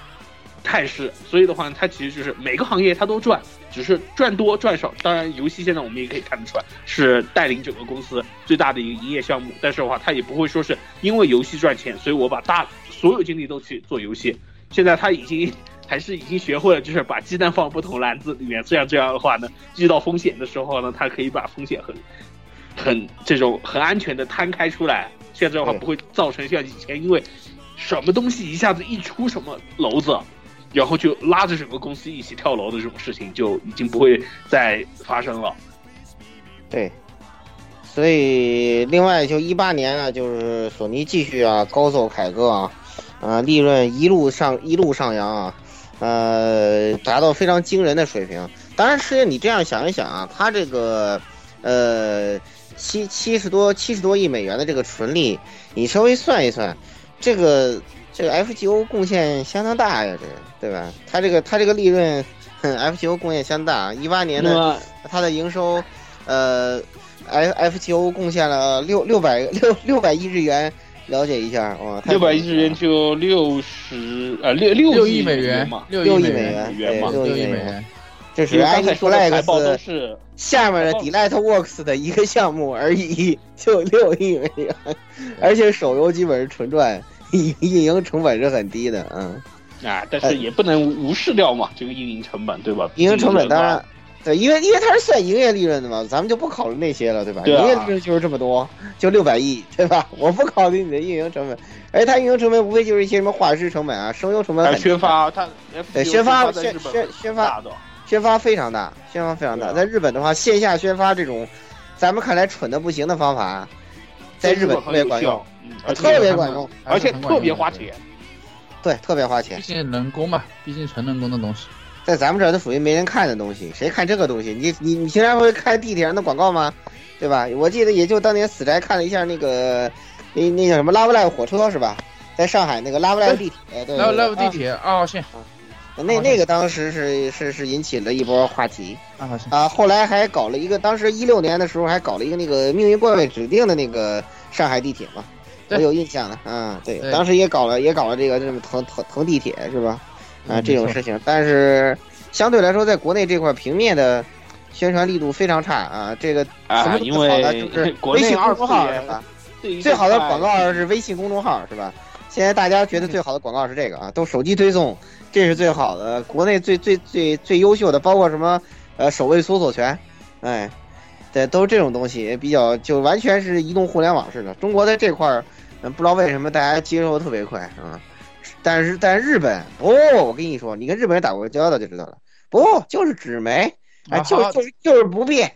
态势。所以的话呢，它其实就是每个行业它都赚。只是赚多赚少，当然游戏现在我们也可以看得出来是带领整个公司最大的一个营业项目，但是的话，它也不会说是因为游戏赚钱，所以我把大所有精力都去做游戏。现在他已经还是已经学会了，就是把鸡蛋放不同篮子里面，这样这样的话呢，遇到风险的时候呢，他可以把风险很很这种很安全的摊开出来。现在的话不会造成像以前因为什么东西一下子一出什么篓子。然后就拉着整个公司一起跳楼的这种事情就已经不会再发生了。对，所以另外就一八年呢，就是索尼继续啊高奏凯歌啊，呃利润一路上一路上扬啊，呃达到非常惊人的水平。当然，师爷你这样想一想啊，它这个呃七七十多七十多亿美元的这个纯利，你稍微算一算，这个。这个 FGO 贡献相当大呀，这对吧？它这个它这个利润，FGO 贡献相当大。一八年的它的营收，呃，F FGO 贡献了六六百六六百亿日元，了解一下哇。六百亿日元就六十呃六六亿美元嘛，六亿美元，六亿美元。这是 Xbox 下面的 DelightWorks 的一个项目而已，就六亿美元，而且手游基本是纯赚。运 *laughs* 营成本是很低的，嗯，啊，但是也不能无视掉嘛，这个运营成本，对吧？运营成本当然，对，因为因为它是算营业利润的嘛，咱们就不考虑那些了，对吧？营业利润就是这么多，就六百亿，对吧？我不考虑你的运营成本，而且它运营成本无非就是一些什么画师成本啊、声优成本。宣发，它对宣发宣宣宣发宣发非常大，宣发非常大。在日本的话，线下宣发这种，咱们看来蠢的不行的方法，在日本特别管用。特别管用，而且特别花钱，对，特别花钱。毕竟人工嘛，毕竟纯人工的东西，在咱们这儿都属于没人看的东西，谁看这个东西？你你你平常会看地铁上的广告吗？对吧？我记得也就当年死宅看了一下那个，那那叫什么 Love Live 火车是吧？在上海那个 Love Live 地铁，对，Love Live 地铁二号线，那那个当时是是是引起了一波话题啊啊！后来还搞了一个，当时一六年的时候还搞了一个那个命运冠位指定的那个上海地铁嘛。我有印象的，啊，对，当时也搞了，也搞了这个这么腾腾腾地铁是吧？啊，这种事情，但是相对来说，在国内这块平面的宣传力度非常差啊。这个什么因为就是微信公众号是吧？最好的广告是微信公众号是吧？现在大家觉得最好的广告是这个啊，都手机推送，这是最好的，国内最最最最优秀的，包括什么呃首位搜索权，哎，对，都是这种东西，比较就完全是移动互联网似的。中国在这块儿。不知道为什么大家接受的特别快啊，但是在日本不，我跟你说，你跟日本人打过交道就知道了，不就是纸媒，哎，就就是就是不变，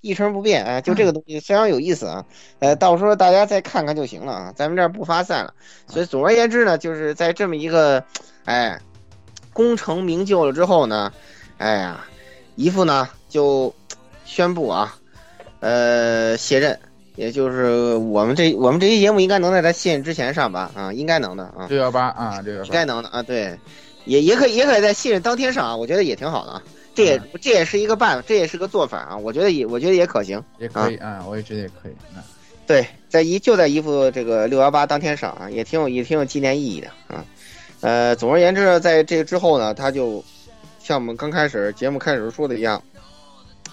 一成不变，哎，就这个东西非常有意思啊，呃，到时候大家再看看就行了啊，咱们这儿不发散了。所以总而言之呢，就是在这么一个，哎，功成名就了之后呢，哎呀，姨父呢就宣布啊，呃，卸任。也就是我们这我们这期节目应该能在他卸任之前上吧？啊，应该能的啊。六幺八啊，六幺八应该能的啊。对，也也可以也可以在卸任当天上啊，我觉得也挺好的啊。这也这也是一个办法，这也是个做法啊。我觉得也我觉得也可行，也可以啊，我也觉得也可以啊。对，在一就在一副这个六幺八当天上啊，也挺有也挺有纪念意义的啊。呃，总而言之，在这之后呢，他就像我们刚开始节目开始说的一样，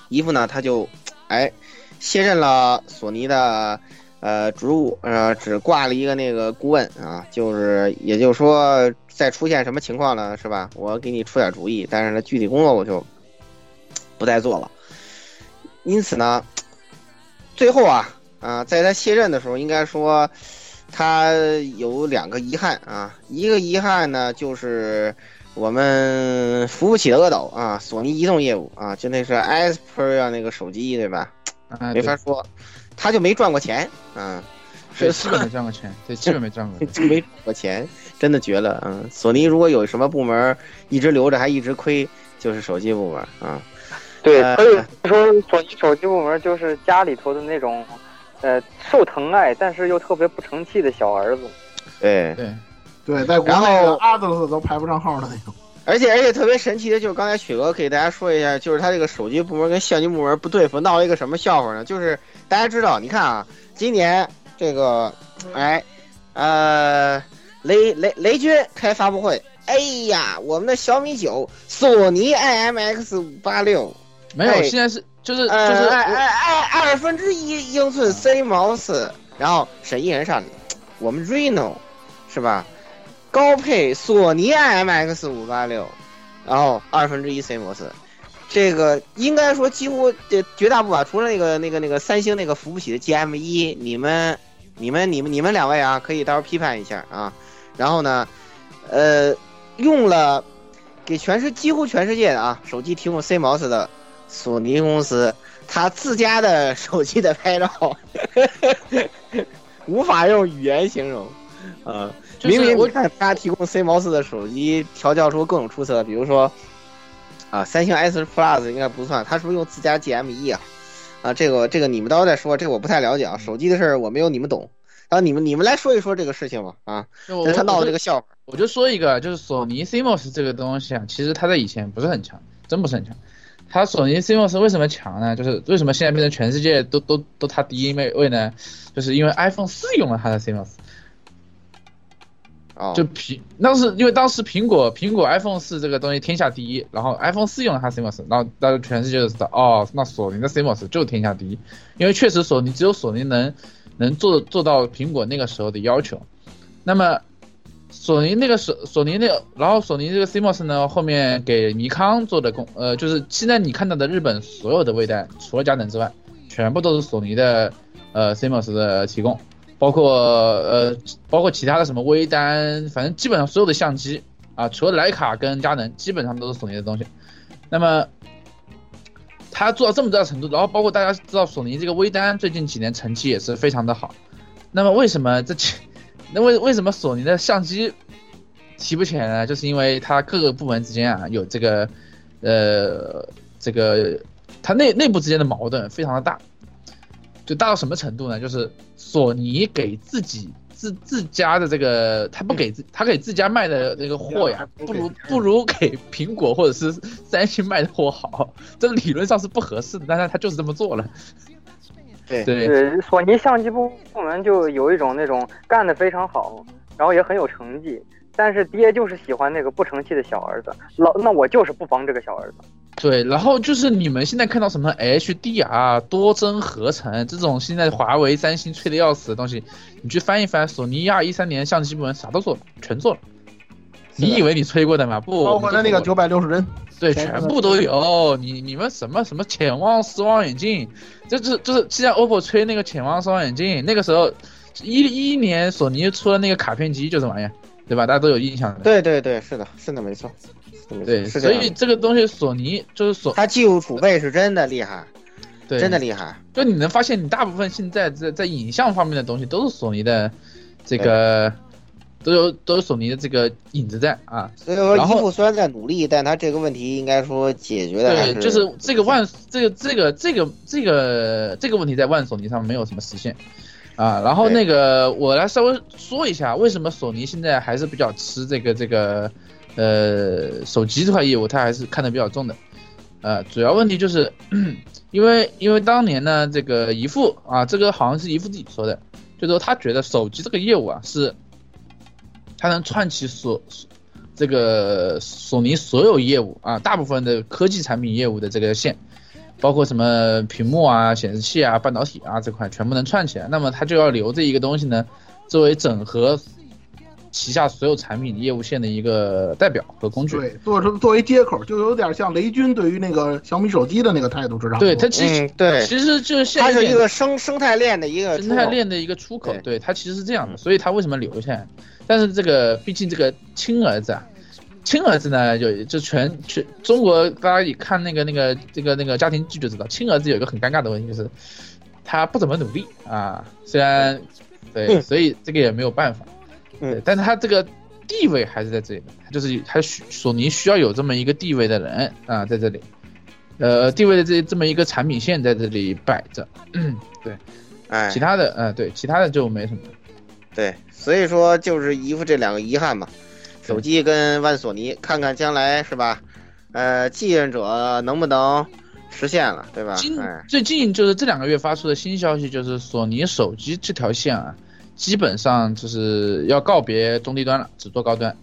姨父呢他就哎。卸任了索尼的呃职务，呃，只挂了一个那个顾问啊，就是也就是说，再出现什么情况呢，是吧？我给你出点主意，但是呢，具体工作我就不再做了。因此呢，最后啊啊，在他卸任的时候，应该说他有两个遗憾啊，一个遗憾呢就是我们扶不起的阿斗啊，索尼移动业务啊，就那是 Xperia 那个手机对吧？啊，没法说，他就没赚过钱啊，对，是基本没赚过钱，对，基本没赚过。*laughs* 就没赚过钱，真的绝了。嗯，索尼如果有什么部门一直留着还一直亏，就是手机部门啊。对，呃所以说索尼手机部门就是家里头的那种，呃，受疼爱但是又特别不成器的小儿子。对对，对，在国然后阿德斯都排不上号的那种。而且而且特别神奇的就是刚才雪哥给大家说一下，就是他这个手机部门跟相机部门不对付，闹了一个什么笑话呢？就是大家知道，你看啊，今年这个，哎，呃，雷雷雷军开发布会，哎呀，我们的小米九、索尼 IMX 五八六，没有，哎现在是就是就呃，是二二二二分之一英寸 CMOS，然后沈一人上去，我们 Reno 是吧？高配索尼 IMX 五八六，然后二分之一 CMOS，这个应该说几乎这绝大部分，除了那个那个那个三星那个扶不起的 GM 一，你们你们你们你们两位啊，可以到时候批判一下啊。然后呢，呃，用了给全世几乎全世界的啊手机提供 CMOS 的索尼公司，它自家的手机的拍照，无法用语言形容，啊、就是明明我你看它提供 CMOS 的手机调教出各种出色，比如说啊，三星 S Plus 应该不算，它是不是用自家 GME 啊？啊，这个这个你们到时候再说，这个我不太了解啊，手机的事儿我没有你们懂。然后你们你们来说一说这个事情吧啊，他闹的这个笑话。我就说一个，就是索尼 CMOS 这个东西啊，其实它在以前不是很强，真不是很强。它索尼 CMOS 为什么强呢？就是为什么现在变成全世界都都都它第一位位呢？就是因为 iPhone 四用了它的 CMOS。哦，就苹当时因为当时苹果苹果 iPhone 四这个东西天下第一，然后 iPhone 四用了它 CMOS，然后大家全世界都知道哦，那索尼的 CMOS 就是天下第一，因为确实索尼只有索尼能能做做到苹果那个时候的要求。那么索尼那个索索尼那个，然后索尼这个 CMOS 呢，后面给尼康做的工，呃，就是现在你看到的日本所有的微单，除了佳能之外，全部都是索尼的呃 CMOS 的提供。包括呃，包括其他的什么微单，反正基本上所有的相机啊，除了徕卡跟佳能，基本上都是索尼的东西。那么，它做到这么大的程度，然后包括大家知道索尼这个微单最近几年成绩也是非常的好。那么为什么这那为为什么索尼的相机提不起来呢？就是因为它各个部门之间啊有这个呃这个它内内部之间的矛盾非常的大。就大到什么程度呢？就是索尼给自己自自家的这个，他不给自他给自家卖的这个货呀，不如不如给苹果或者是 *laughs* 三星卖的货好。这理论上是不合适的，但是他就是这么做了。对对对，索尼相机部部门就有一种那种干得非常好，然后也很有成绩，但是爹就是喜欢那个不成器的小儿子，老那我就是不帮这个小儿子。对，然后就是你们现在看到什么 HDR 多帧合成这种现在华为、三星吹的要死的东西，你去翻一翻，索尼二一三年相机部门啥都做了，全做了。你以为你吹过的吗？不，包括他那个九百六十帧，对，全部都有。你你们什么什么潜望式望远镜，就是就是现在 OPPO 吹那个潜望式望远镜，那个时候一一年索尼出了那个卡片机，就这玩意儿，对吧？大家都有印象的。对对对，是的，是的，没错。对，是这样所以这个东西索尼就是索，它技术储备是真的厉害，对，真的厉害。就你能发现，你大部分现在在在影像方面的东西都是索尼的，这个都有都有索尼的这个影子在啊。所以说，然后依附虽然在努力，但他这个问题应该说解决的对，就是这个万这个这个这个这个这个问题在万索尼上没有什么实现啊。然后那个我来稍微说一下，为什么索尼现在还是比较吃这个这个呃手机这块业务，他还是看得比较重的。呃，主要问题就是因为因为当年呢，这个姨父啊，这个好像是姨父自己说的，就说他觉得手机这个业务啊是，它能串起所这个索尼所有业务啊，大部分的科技产品业务的这个线，包括什么屏幕啊、显示器啊、半导体啊这块全部能串起来。那么它就要留这一个东西呢，作为整合旗下所有产品业务线的一个代表和工具。对，做成作为接口，就有点像雷军对于那个小米手机的那个态度知道吗。对它其实嗯，对，其实就是现它是一个生生态链的一个生态链的一个出口对，对它其实是这样的，嗯所以它为什么留下来？但是这个毕竟这个亲儿子啊，亲儿子呢，就就全全中国大家一看那个那个这个那个家庭剧就知道，亲儿子有一个很尴尬的问题就是他不怎么努力啊，虽然对，嗯所以这个也没有办法，嗯对，但是他这个地位还是在这里的，他就是他需索尼需要有这么一个地位的人啊，在这里。呃，地位的这这么一个产品线在这里摆着，嗯，*clears throat* 对，哎其，他的，呃，对，其他的就没什么。对，所以说就是姨父这两个遗憾嘛，手机跟万索尼，看看将来是吧？呃，继任者能不能实现了，对吧？最近就是这两个月发出的新消息，就是索尼手机这条线啊，基本上就是要告别中低端了，只做高端。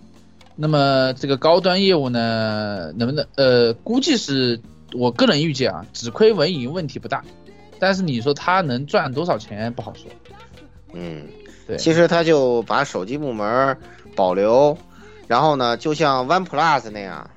那么这个高端业务呢，能不能呃，估计是我个人预计啊，只亏文赢问题不大，但是你说它能赚多少钱不好说。嗯，对，其实他就把手机部门保留，然后呢，就像 OnePlus 那样，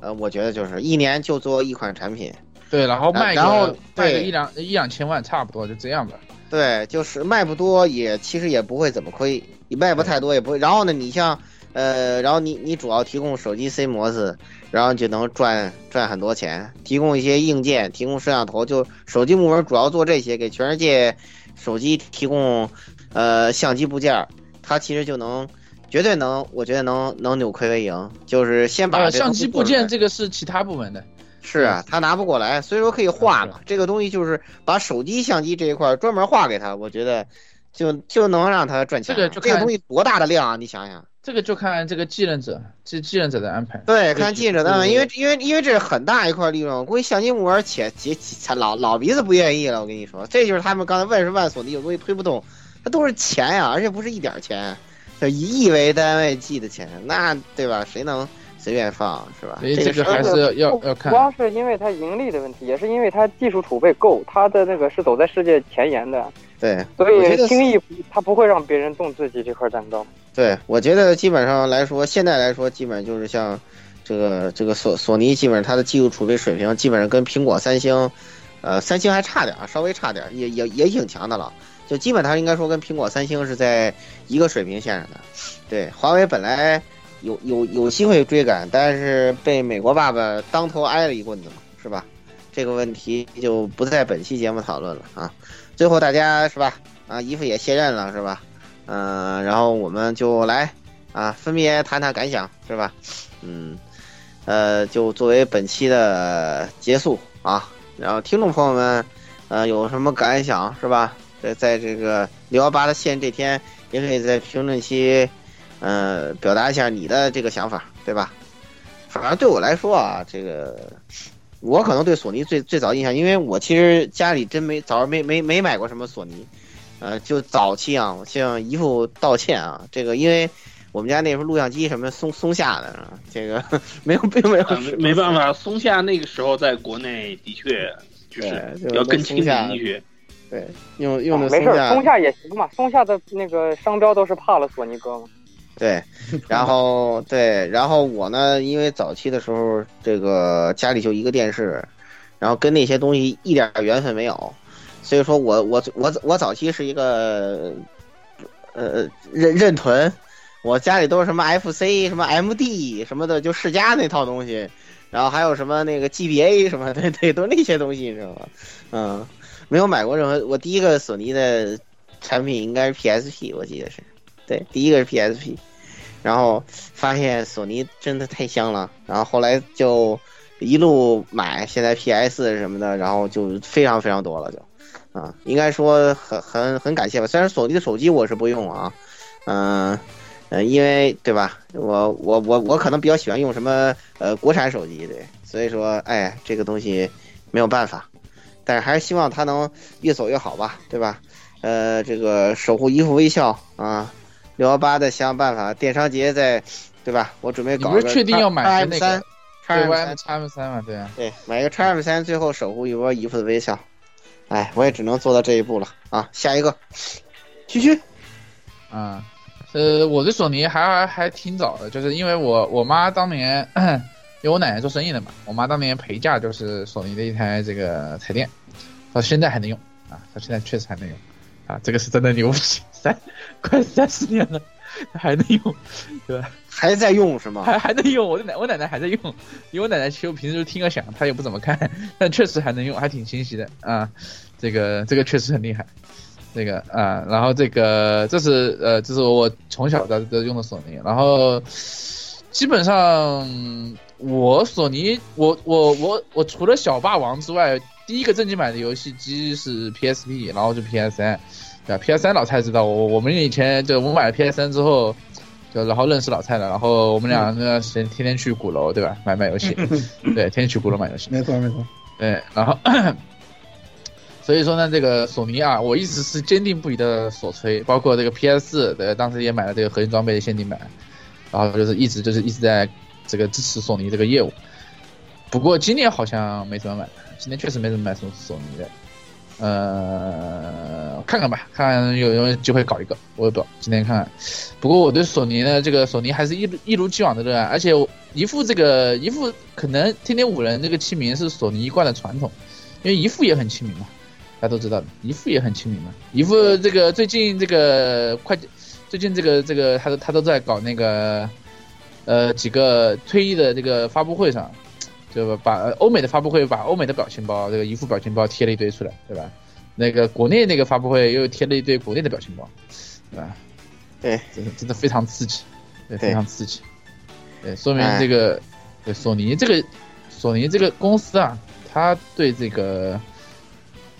呃，我觉得就是一年就做一款产品，对，然后卖个然后卖个对一两一两千万，差不多就这样吧。对，就是卖不多也其实也不会怎么亏，你卖不太多也不会。然后呢，你像呃，然后你你主要提供手机 C 模式，然后就能赚赚很多钱，提供一些硬件，提供摄像头，就手机部门主要做这些，给全世界手机提供呃相机部件，它其实就能绝对能，我觉得能能扭亏为盈，就是先把相机部件这个是其他部门的。是啊，他拿不过来，所以说可以划嘛。这个东西就是把手机相机这一块儿专门画给他，我觉得就就能让他赚钱。这个就这个东西多大的量啊！你想想。这个就看这个继任者，这继任者的安排。对，看继任者的安排因为因为因为这是很大一块利润，我估计相机部门且且且老老鼻子不愿意了。我跟你说，这就是他们刚才问是万索尼有东西推不动，它都是钱呀，而且不是一点儿钱，就以亿为单位计的钱，那对吧？谁能随便放是吧？所以这个这个还是要要要看不。光是因为它盈利的问题，也是因为它技术储备够，它的那个是走在世界前沿的，对，所以轻易它不会让别人动自己这块蛋糕。对，我觉得基本上来说，现在来说，基本就是像这个这个索索尼，基本上它的技术储备水平，基本上跟苹果、三星，呃，三星还差点儿，稍微差点儿，也也也挺强的了。就基本上应该说跟苹果、三星是在一个水平线上的。对，华为本来有有有机会追赶，但是被美国爸爸当头挨了一棍子嘛，是吧？这个问题就不在本期节目讨论了啊。最后大家是吧？啊，姨父也卸任了是吧？嗯、然后我们就来啊，分别谈谈感想，是吧？嗯，呃，就作为本期的结束啊，然后听众朋友们，呃，有什么感想是吧？在在这个六幺八的线这天，也可以在评论区，呃，表达一下你的这个想法，对吧？反正对我来说啊，这个我可能对索尼最最早印象，因为我其实家里真没早上没没没买过什么索尼，呃，就早期啊，我向姨父道歉啊，这个因为我们家那时候录像机什么松松下的，啊这个 *laughs* 没有并没有呃没没办法，松下那个时候在国内的确就是对要更亲松下民一些。对用用的没事松下也行嘛，松下的那个商标都是怕了索尼哥嘛。对，然后对，然后我呢，因为早期的时候，这个家里就一个电视，然后跟那些东西一点缘分没有，所以说我我我我早期是一个呃认认屯，我家里都是什么 FC 什么 MD 什么的，就世嘉那套东西，然后还有什么那个 GBA *laughs* 什么的，对，都那些东西，你知道吗？嗯，没有买过任何，我第一个索尼的产品应该是 PSP，我记得是。对，第一个是 PSP，然后发现索尼真的太香了，然后后来就一路买，现在 PS 什么的，然后就非常非常多了就，啊，应该说很很很感谢吧。虽然索尼的手机我是不用啊，嗯、呃，因为对吧，我我我我可能比较喜欢用什么呃国产手机，对，所以说哎这个东西没有办法，但是还是希望它能越走越好吧，对吧？呃，这个守护一副微笑啊。六幺八的想想办法，电商节在，对吧？我准备搞个你不是确定要买 M 那三个叉对 M，Y 三，叉 M 三嘛，对啊。对，买一个叉 M 三，最后守护一波姨夫的微笑。哎，我也只能做到这一步了啊！下一个，区区，啊，呃，我对索尼还还还挺早的，就是因为我我妈当年，*coughs* 因为我奶奶做生意的嘛，我妈当年陪嫁就是索尼的一台这个彩电，到现在还能用啊，到现在确实还能用啊，这个是真的牛逼，三 *laughs* 快三十年了还能用，对吧？还在用是吗？还还能用，我的奶我奶奶还在用，因为我奶奶其实平时就听个响，她也不怎么看，*laughs* 但确实还能用，还挺清晰的啊，这个这个确实很厉害。这个啊，然后这个这是呃，这是我从小到都用的索尼，然后基本上我索尼，我我我我除了小霸王之外，第一个正经买的游戏机是 PSP，然后就 PS 三，对吧？PS 三老蔡知道，我我们以前就我买了 PS 三之后，就然后认识老蔡了，然后我们俩那段时间天天去鼓楼，对吧？买买游戏，对，天天去鼓楼买游戏，没错没错，对，然后。所以说呢，这个索尼啊，我一直是坚定不移的所吹，包括这个 PS 的，当时也买了这个核心装备的限定版，然后就是一直就是一直在这个支持索尼这个业务。不过今年好像没怎么买，今天确实没怎么买索索尼的，呃，看看吧，看看有没有机会搞一个，我也不知道，今天看看。不过我对索尼的，这个索尼还是一一如既往的热爱，而且一副这个一副可能天天五人这个亲民是索尼一贯的传统，因为一副也很亲民嘛。大家都知道的，姨父也很亲民嘛。一副这个最近这个快，最近这个这个他都他都在搞那个，呃几个退役的这个发布会上，就把欧美的发布会把欧美的表情包这个一副表情包贴了一堆出来，对吧？那个国内那个发布会又贴了一堆国内的表情包，对吧？对，真的真的非常刺激，对，非常刺激。对，说明这个对索尼这个索尼这个公司啊，他对这个。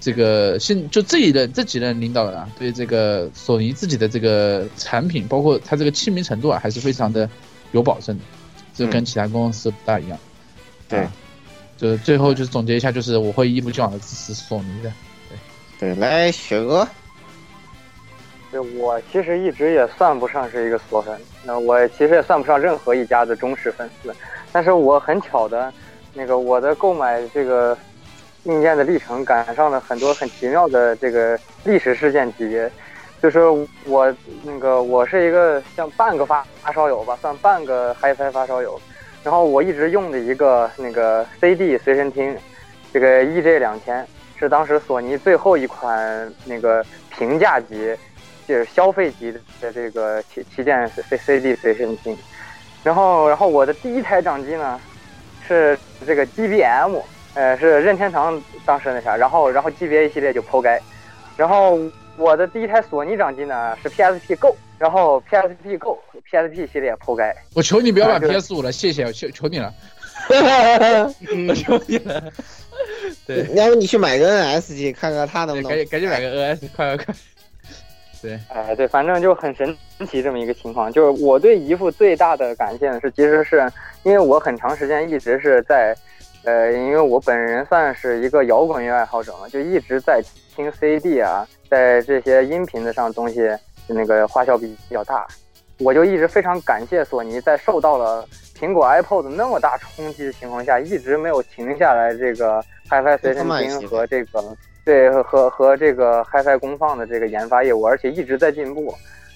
这个现就这一任这几任领导人啊，对这个索尼自己的这个产品，包括它这个亲民程度啊，还是非常的有保证的，这跟其他公司不大一样。对，就是最后就是总结一下，就是我会一如既往的支持索尼的。对对，来雪哥，对我其实一直也算不上是一个索粉，那我其实也算不上任何一家的忠实粉丝，但是我很巧的，那个我的购买这个。硬件的历程赶上了很多很奇妙的这个历史事件级别，就是我那个我是一个像半个发发烧友吧，算半个 HiFi 发烧友，然后我一直用的一个那个 CD 随身听，这个 EJ 两千是当时索尼最后一款那个平价级，就是消费级的这个旗旗舰 C CD 随身听，然后然后我的第一台掌机呢是这个 GBM。呃，是任天堂当时那啥，然后然后 GBA 系列就抛开，然后我的第一台索尼掌机呢是 PSP Go，然后 PSP Go PSP 系列抛开。我求你不要买 PS 五了，谢谢，求求你了，*laughs* 我求你了。*laughs* 对，要不你去买个 NS 机，看看它能不能。赶紧赶紧买个 NS，快快快。*laughs* 对，哎对，反正就很神奇这么一个情况。就是我对姨父最大的感谢是，其实是因为我很长时间一直是在。呃，因为我本人算是一个摇滚乐爱好者嘛，就一直在听 CD 啊，在这些音频的上东西，那个花销比比较大，我就一直非常感谢索尼，在受到了苹果 iPod 那么大冲击的情况下，一直没有停下来这个 HiFi 随身听和这个对和和这个 HiFi 功放的这个研发业务，而且一直在进步，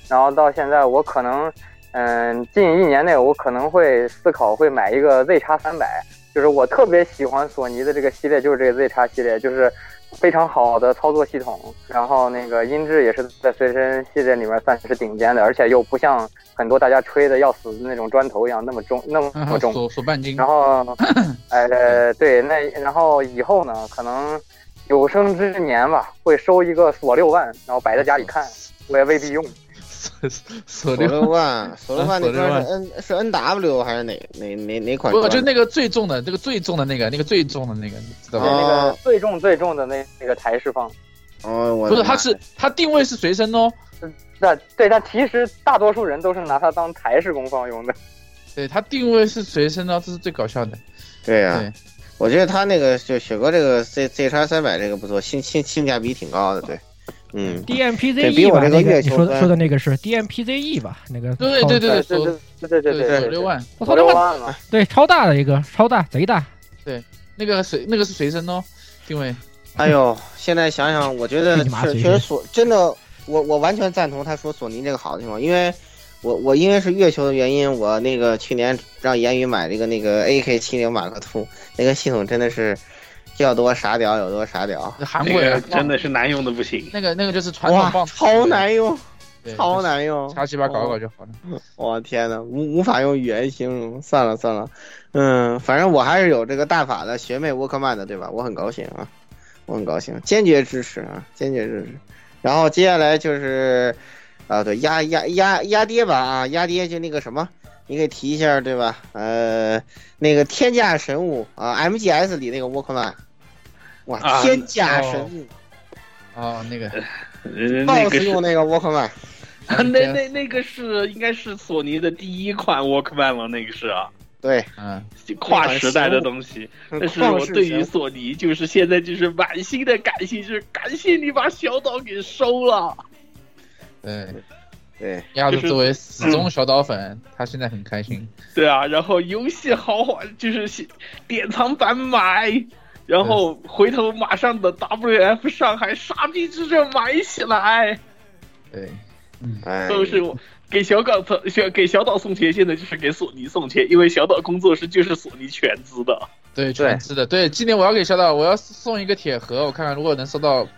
然后到现在我可能，嗯，近一年内我可能会思考会买一个 Z 叉三百。就是我特别喜欢索尼的这个系列，就是这个 Z 叉系列，就是非常好的操作系统，然后那个音质也是在随身系列里面算是顶尖的，而且又不像很多大家吹的要死的那种砖头一样那么重那么重，锁锁半斤。然后，*coughs* 呃，对，那然后以后呢，可能有生之年吧，会收一个锁六万，然后摆在家里看，我也未必用。索六万，索六万那边是 N 是 N W 还是哪哪哪哪款？不，就那个最重的，这个最重的那个，那个最重的那个，知道吗？那个最重最重的那那个台式放。哦，我不是，它是它定位是随身哦。那对，但其实大多数人都是拿它当台式功放用的。对，它定位是随身的，这是最搞笑的。对呀，我觉得他那个就雪哥这个 Z Z 叉三百这个不错，性性性价比挺高的，对。嗯，DMPZE 吧，那个你说说的那个是 DMPZE 吧？那个对对对对对对对对对，六万，我操六万了，对，超大的一个，超大，贼大，对，那个随那个是随身哦，定位。哎呦，现在想想，*laughs* 我觉得确确实索真的，我我完全赞同他说索尼这个好的地方，因为我我因为是月球的原因，我那个去年让言语买了一个那个 AK 七零马克兔，那个系统真的是要多傻屌有多傻屌，那韩国人个真的是难用的不行。那个那个就是传统哇棒，，超难用，超难用，瞎鸡巴搞搞就好了。我天呐，无无法用语言形容，算了算了，嗯，反正我还是有这个大法的学妹沃克曼的，对吧？我很高兴啊，我很高兴，坚决支持啊，坚决支持。然后接下来就是，啊，对，压压压压爹吧啊，压爹就那个什么，你给提一下对吧？呃，那个天价神物啊，MGS 里那个沃克曼，哇，啊天价神物、哦，那个。呃，那 b o 个 s 是用那个沃克曼，那那那个是应该是索尼的第一款 Walkman 了，那个是啊，对，嗯，跨时代的东西。但是我对于索尼就是现在就是满心的感谢，就是感谢你把小岛给收了。对，对，就是鸭子作为死忠小岛粉，他现在很开心。对啊，然后游戏豪华，就是典藏版买，然后回头马上的 WF 上海傻逼之阵买起来，对，嗯，都是我。给小港送给小岛送钱，现在就是给索尼送钱，因为小岛工作室就是索尼全资的。对，全资的。对，今年我要给小岛，我要送一个铁盒，我看看如果能收到，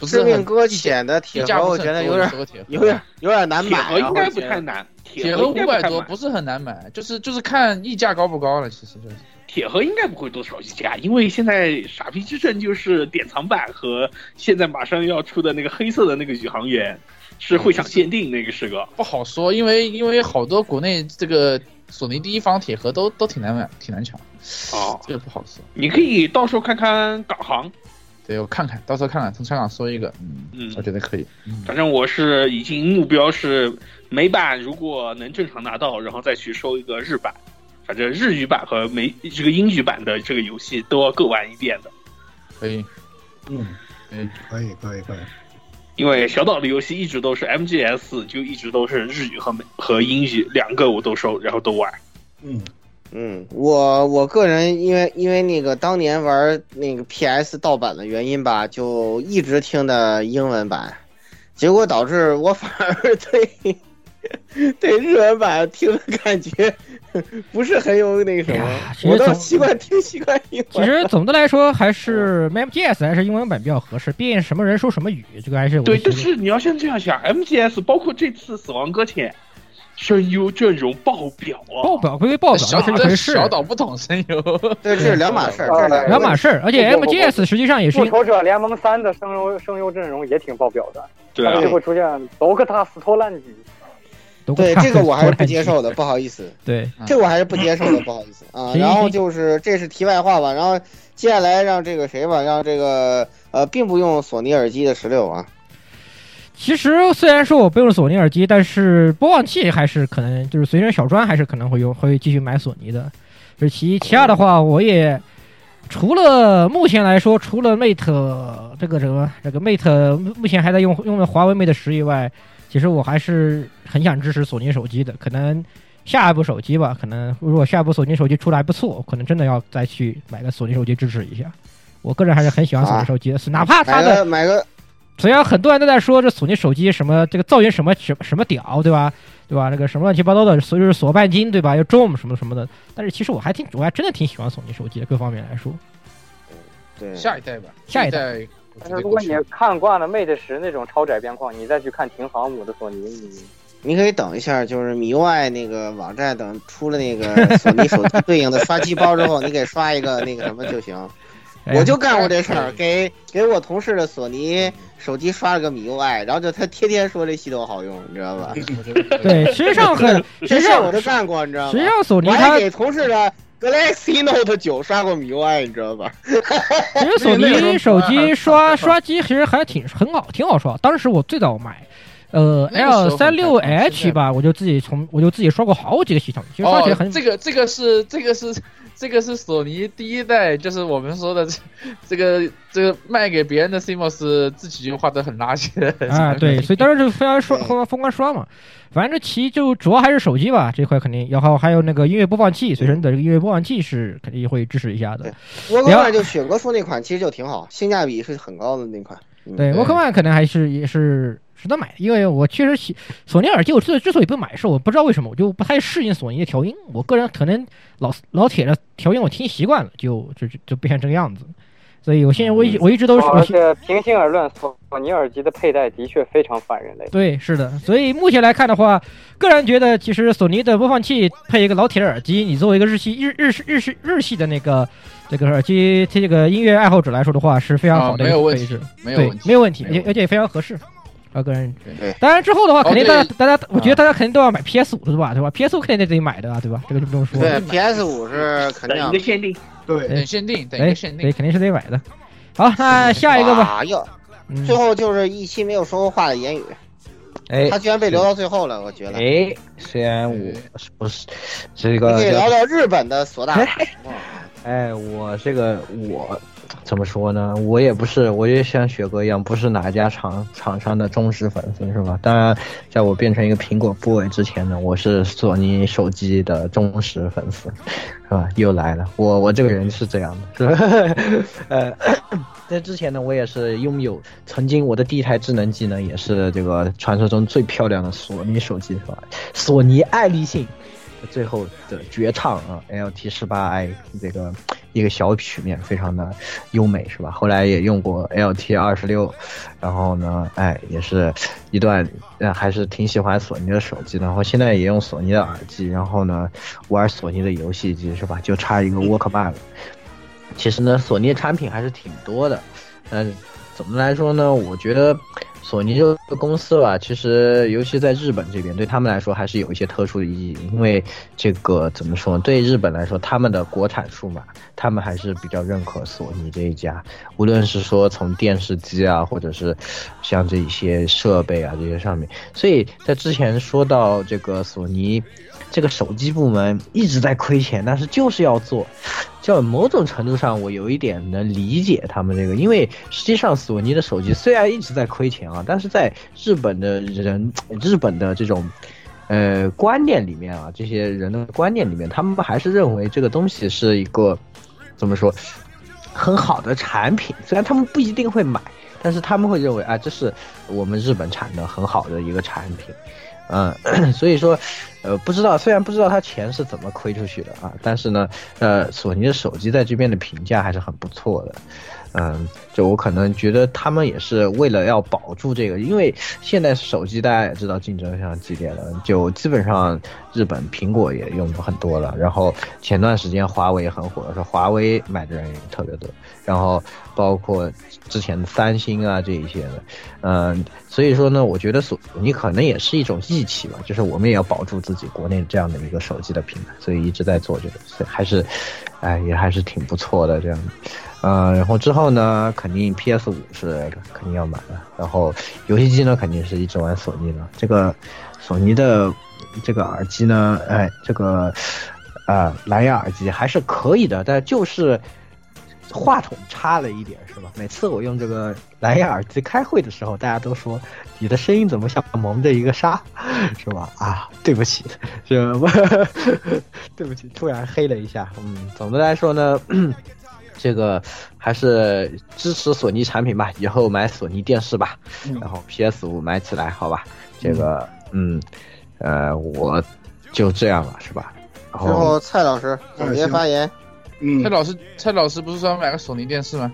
不是致命很搁浅的铁盒，我觉得有点有点有点难买。铁盒应该不太难，铁盒五百多不是很难买，就是就是看溢价高不高了，其实就是。铁盒应该不会多少溢价，因为现在傻逼之阵就是典藏版和现在马上要出的那个黑色的那个宇航员。是会场限定，那个是个不好说，因为因为好多国内这个索尼第一方铁盒都都挺难买，挺难抢。哦，这个不好说。你可以到时候看看港行，对我看看到时候看看从香港搜一个，嗯嗯，我觉得可以。嗯、反正我是已经目标是美版如果能正常拿到，然后再去收一个日版，反正日语版和美这个英语版的这个游戏都要各玩一遍的。可以，嗯，嗯，可以，可以，可以。因为小岛的游戏一直都是 MGS，就一直都是日语和美和英语两个我都收，然后都玩。嗯嗯，我我个人因为因为那个当年玩那个 PS 盗版的原因吧，就一直听的英文版，结果导致我反而 *laughs* 对 *laughs* 对日文版听的感觉 *laughs* 不是很有那个什么，我都习惯听习惯英文。其实总的来说，还是 MGS 还是英文版比较合适，毕竟什么人说什么语，这个还是对。但是你要先这样想，MGS 包括这次《死亡搁浅》。声优阵容爆表啊！爆表归爆表，小是一回事。小岛不懂声优，*laughs* 对，这是两码事儿，两码事儿。而且 MGS 实际上也是《复仇者联盟三》的声优声优阵容也挺爆表的，对啊，就会出现多克塔斯托兰基。对，这个我还是不接受的，不好意思。对，这个我还是不接受的，不好意思啊。然后就是这是题外话吧，然后接下来让这个谁吧，让这个呃，并不用索尼耳机的十六啊。其实虽然说我不用索尼耳机，但是播放器还是可能就是随身小专还是可能会用，会继续买索尼的。这是其一，其二的话，我也除了目前来说，除了 Mate 这个什么这个 Mate 目前还在用用的华为 Mate 十以外，其实我还是很想支持索尼手机的。可能下一部手机吧，可能如果下一部索尼手机出来不错，可能真的要再去买个索尼手机支持一下。我个人还是很喜欢索尼手机的，啊、哪怕它的买个。虽然很多人都在说这索尼手机什么这个造型什么什么什么屌，对吧？对吧？那个什么乱七八糟的，所以是锁半斤，对吧？又 Zoom 什么什么的。但是其实我还挺，我还真的挺喜欢索尼手机的，各方面来说。对，下一代吧，下一代。但是如果你看惯了 Mate 十那种超窄边框，你再去看挺航母的索尼，你你可以等一下，就是米 UI 那个网站等出了那个索尼手机对应的刷机包之后，*laughs* 你给刷一个那个什么就行。我就干过这事儿，给给我同事的索尼手机刷了个米 UI，然后就他天天说这系统好用，你知道吧？对，实际上很，*laughs* 实际上我都干过，你知道吗？实际上索尼我还给同事的 Galaxy Note 九刷过米 UI，你知道吧？其实索尼手机刷刷机其实还挺很好，挺好刷。当时我最早买。呃，L 三六 H 吧，我就自己从我就自己刷过好几个系统，其实刷起来很。哦、这个这个是这个是这个是索尼第一代，就是我们说的这这个这个卖给别人的 CMOS 自己就画的很垃圾的啊，对，*laughs* 所以当时就非常刷疯疯狂刷嘛。反正这其就主要还是手机吧，这块肯定，然后还有那个音乐播放器，随身的这个音乐播放器是肯定会支持一下的。沃克曼就雪哥说那款其实就挺好，性价比是很高的那款。对，沃克曼可能还是也是。值得买，因为我确实喜索尼耳机，我之之所以不买，是我不知道为什么，我就不太适应索尼的调音。我个人可能老老铁的调音我听习惯了，就就就就变成这个样子。所以我现在我一我一直都是，而且平心而论，索尼耳机的佩戴的确非常反人类。对，是的。所以目前来看的话，个人觉得其实索尼的播放器配一个老铁的耳机，你作为一个日系日日日日日系的那个这个耳机这个音乐爱好者来说的话，是非常好的啊没有问题配置，没有问题没有问题，而且而且也非常合适。啊，个人对当然之后的话，肯定大家哦大家，我觉得大家肯定都要买 PS 五的吧，对吧？PS 五肯定得自己买的啊，对吧？这个就不用说了。对，PS 五是肯定一个限定，对，等限定，等一哎个限，对，定。肯定是得买的。好，那下一个吧。啊哟，嗯最后就是一期没有说过话的言语，哎他居然被留到最后了，我觉得。哎，虽然我是不是这你个可以聊聊日本的索大。哎，我这个我怎么说呢？我也不是，我也像雪哥一样，不是哪家厂厂商的忠实粉丝，是吧？当然，在我变成一个苹果 boy 之前呢，我是索尼手机的忠实粉丝，是吧？又来了，我我这个人是这样的，是吧？呃，在之前呢，我也是拥有曾经我的第一台智能机呢，也是这个传说中最漂亮的索尼手机，是吧？索尼爱立信。最后的绝唱啊，LT 十八 i 这个一个小曲面非常的优美是吧？后来也用过 LT 二十六，然后呢，哎，也是一段呃还是挺喜欢索尼的手机的，然后现在也用索尼的耳机，然后呢玩索尼的游戏机是吧？就差一个 Walkman 了。其实呢，索尼产品还是挺多的，嗯，怎么来说呢？我觉得索尼这个公司吧，其实尤其在日本这边，对他们来说还是有一些特殊的意义。因为这个怎么说？对日本来说，他们的国产数码，他们还是比较认可索尼这一家。无论是说从电视机啊，或者是像这一些设备啊这些上面，所以在之前说到这个索尼。这个手机部门一直在亏钱，但是就是要做，就某种程度上我有一点能理解他们这个，因为实际上索尼的手机虽然一直在亏钱啊，但是在日本的人，日本的这种。呃，观念里面啊，这些人的观念里面，他们还是认为这个东西是一个怎么说很好的产品，虽然他们不一定会买，但是他们会认为啊，这是我们日本产的很好的一个产品。嗯，*coughs* 所以说，呃，不知道，虽然不知道他钱是怎么亏出去的啊，但是呢，呃，索尼的手机在这边的评价还是很不错的。嗯，就我可能觉得他们也是为了要保住这个，因为现在手机大家也知道竞争非常激烈了，就基本上日本苹果也用的很多了，然后前段时间华为也很火，说华为买的人也特别多，然后包括之前的三星啊这一些的，嗯，所以说呢，我觉得索尼可能也是一种义气吧，就是我们也要保住自己国内这样的一个手机的品牌，所以一直在做这个，所以还是，哎，也还是挺不错的这样。呃，然后之后呢，肯定 PS 五是肯定要买的，然后游戏机呢，肯定是一直玩索尼的。这个索尼的这个耳机呢，哎，这个呃蓝牙耳机还是可以的，但就是话筒差了一点，是吧？每次我用这个蓝牙耳机开会的时候，大家都说你的声音怎么像蒙着一个纱，是吧？*laughs* 啊，对不起，这 *laughs* 对不起，突然黑了一下。嗯，总的来说呢。这个还是支持索尼产品吧，以后买索尼电视吧，嗯然后 PS 五买起来，好吧？这个，嗯，呃，我就这样了，是吧？然最后蔡老师总结发言。嗯蔡，老师，蔡老师不是说要买个索尼电视吗？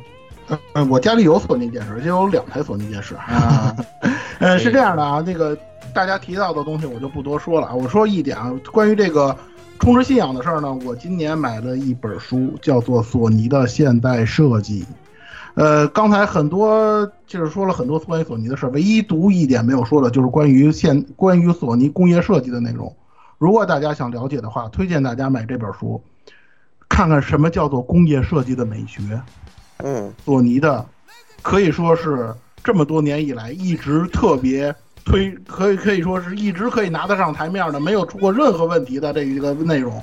嗯，我家里有索尼电视，而且有两台索尼电视。啊，*laughs* 呃，是这样的啊，那个大家提到的东西我就不多说了啊。我说一点啊，关于这个充值信仰的事儿呢，我今年买了一本书，叫做《索尼的现代设计》。呃，刚才很多就是说了很多关于索尼的事儿，唯一独一点没有说的就是关于现关于索尼工业设计的内容。如果大家想了解的话，推荐大家买这本书，看看什么叫做工业设计的美学。嗯，索尼的可以说是这么多年以来一直特别推，可以可以说是一直可以拿得上台面的，没有出过任何问题的这一个内容，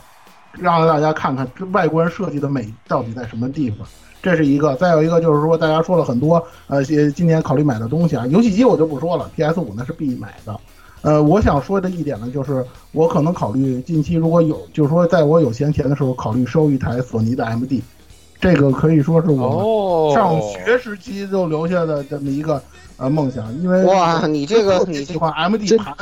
让大家看看这外观设计的美到底在什么地方。这是一个，再有一个就是说，大家说了很多，呃，些今年考虑买的东西啊，游戏机我就不说了，PS 五那是必买的。呃，我想说的一点呢，就是我可能考虑近期如果有，就是说在我有闲钱的时候，考虑收一台索尼的 MD。这个可以说是我哦，上学时期就留下的这么一个呃梦想，因为哇，你这个 *laughs* 你喜欢 MD 盘，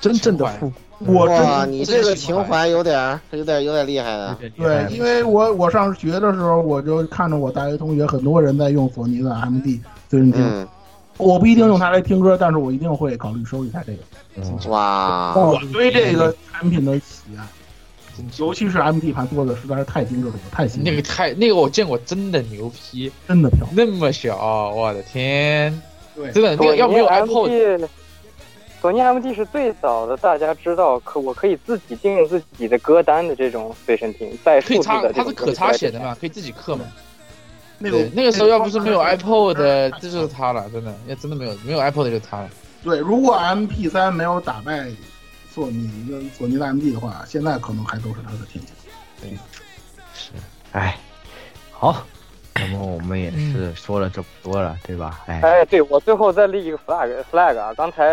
真正的复我哇，你这个情怀有点儿有点有点厉害的。对，因为我我上学的时候，我就看着我大学同学很多人在用索尼的 MD 随身听，嗯，我不一定用它来听歌，但是我一定会考虑收一下这个。哇，我对这个产品的喜爱，尤其是 MD 盘做的实在是太精致了，太喜欢。了，那个太那个我见过，真的牛批，真的漂亮。那么小，我的天，对真的那个要没有 iPod，MD，索尼 MD 是最早的，大家知道可我可以自己定自己的歌单的这种随身听，带数字可以插，的它是可插写的嘛，可以自己刻嘛。那个，那个时候要不是没有 iPod，这就是它了，真的，要真的没有没有 iPod 就是它了。对，如果 MP 3没有打败索尼的索尼的 MD 的话，现在可能还都是它的天下。对，是哎，好，那么我们也是说了这么多了，对吧？哎，哎，对我最后再立一个 flag flag 啊！刚才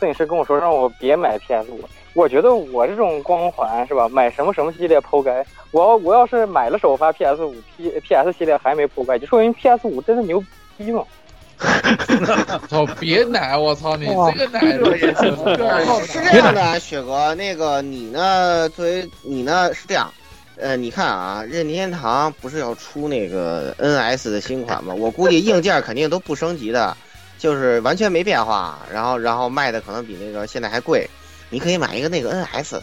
摄影师跟我说让我别买 PS 五，我觉得我这种光环是吧？买什么什么系列剖开，我要我要是买了首发 PS 五 P PS 系列还没剖开，就说明 PS 五真的牛逼嘛！操，*laughs* 别奶，我操你这个奶的也是。是这样的啊，雪哥，那个你呢？作为你呢是这样，呃，你看啊，任天堂不是要出那个 NS 的新款吗？我估计硬件肯定都不升级的，就是完全没变化，然后然后卖的可能比那个现在还贵。你可以买一个那个 NS，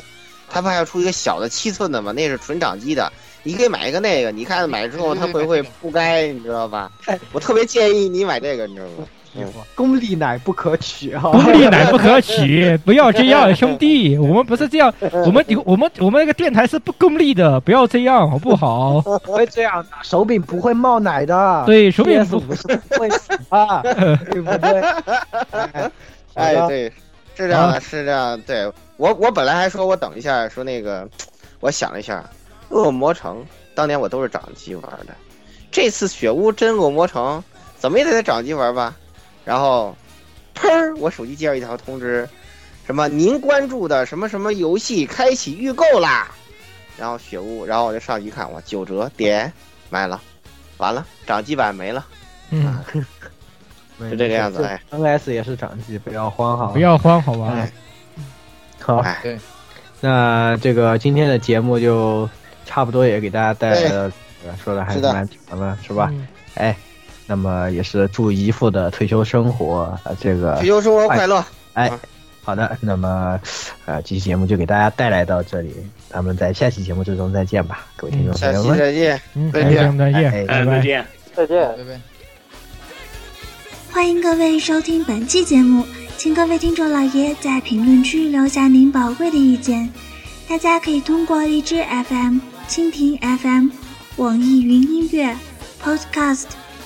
它不还要出一个小的七寸的吗？那是纯掌机的，你可以买一个那个，你看买之后它会不会铺盖，你知道吧？我特别建议你买这个，你知道吗？嗯，功利奶不可取啊！功利奶不可取，*laughs* 不要这样，兄弟，我们不是这样，*laughs* 我们我们我们那个电台是不功利的，不要这样，好不好？不会这样的，手柄不会冒奶的。对手柄不不是会死啊，*laughs* 对不对？哎，对，是这样的，是这样。对我，我本来还说我等一下，说那个，我想了一下，恶魔城当年我都是掌机玩的，这次雪屋真恶魔城怎么也得在掌机玩吧？然后，砰儿，我手机接到一条通知，什么您关注的什么什么游戏开启预购啦。然后雪雾，然后我就上去一看，哇，九折，点买了，完了，掌机版没了，嗯，*laughs* 就这个样子。哎，NS 也是掌机，不要慌哈。不要慌，好吧？哎 *laughs* 好，哎，对，那这个今天的节目就差不多也给大家带来了，呃说的还是蛮长的，是吧？嗯哎，那么也是祝姨父的退休生活，呃、这个退休生活快乐。哎啊，好的，那么呃，这期节目就给大家带来到这里，咱们在下期节目之中再见吧，各位听众朋友们，再见。嗯，再见再见。再见。再见。拜拜。欢迎各位收听本期节目，请各位听众老爷在评论区留下您宝贵的意见。大家可以通过荔枝 FM、蜻蜓 FM、网易云音乐、Podcast、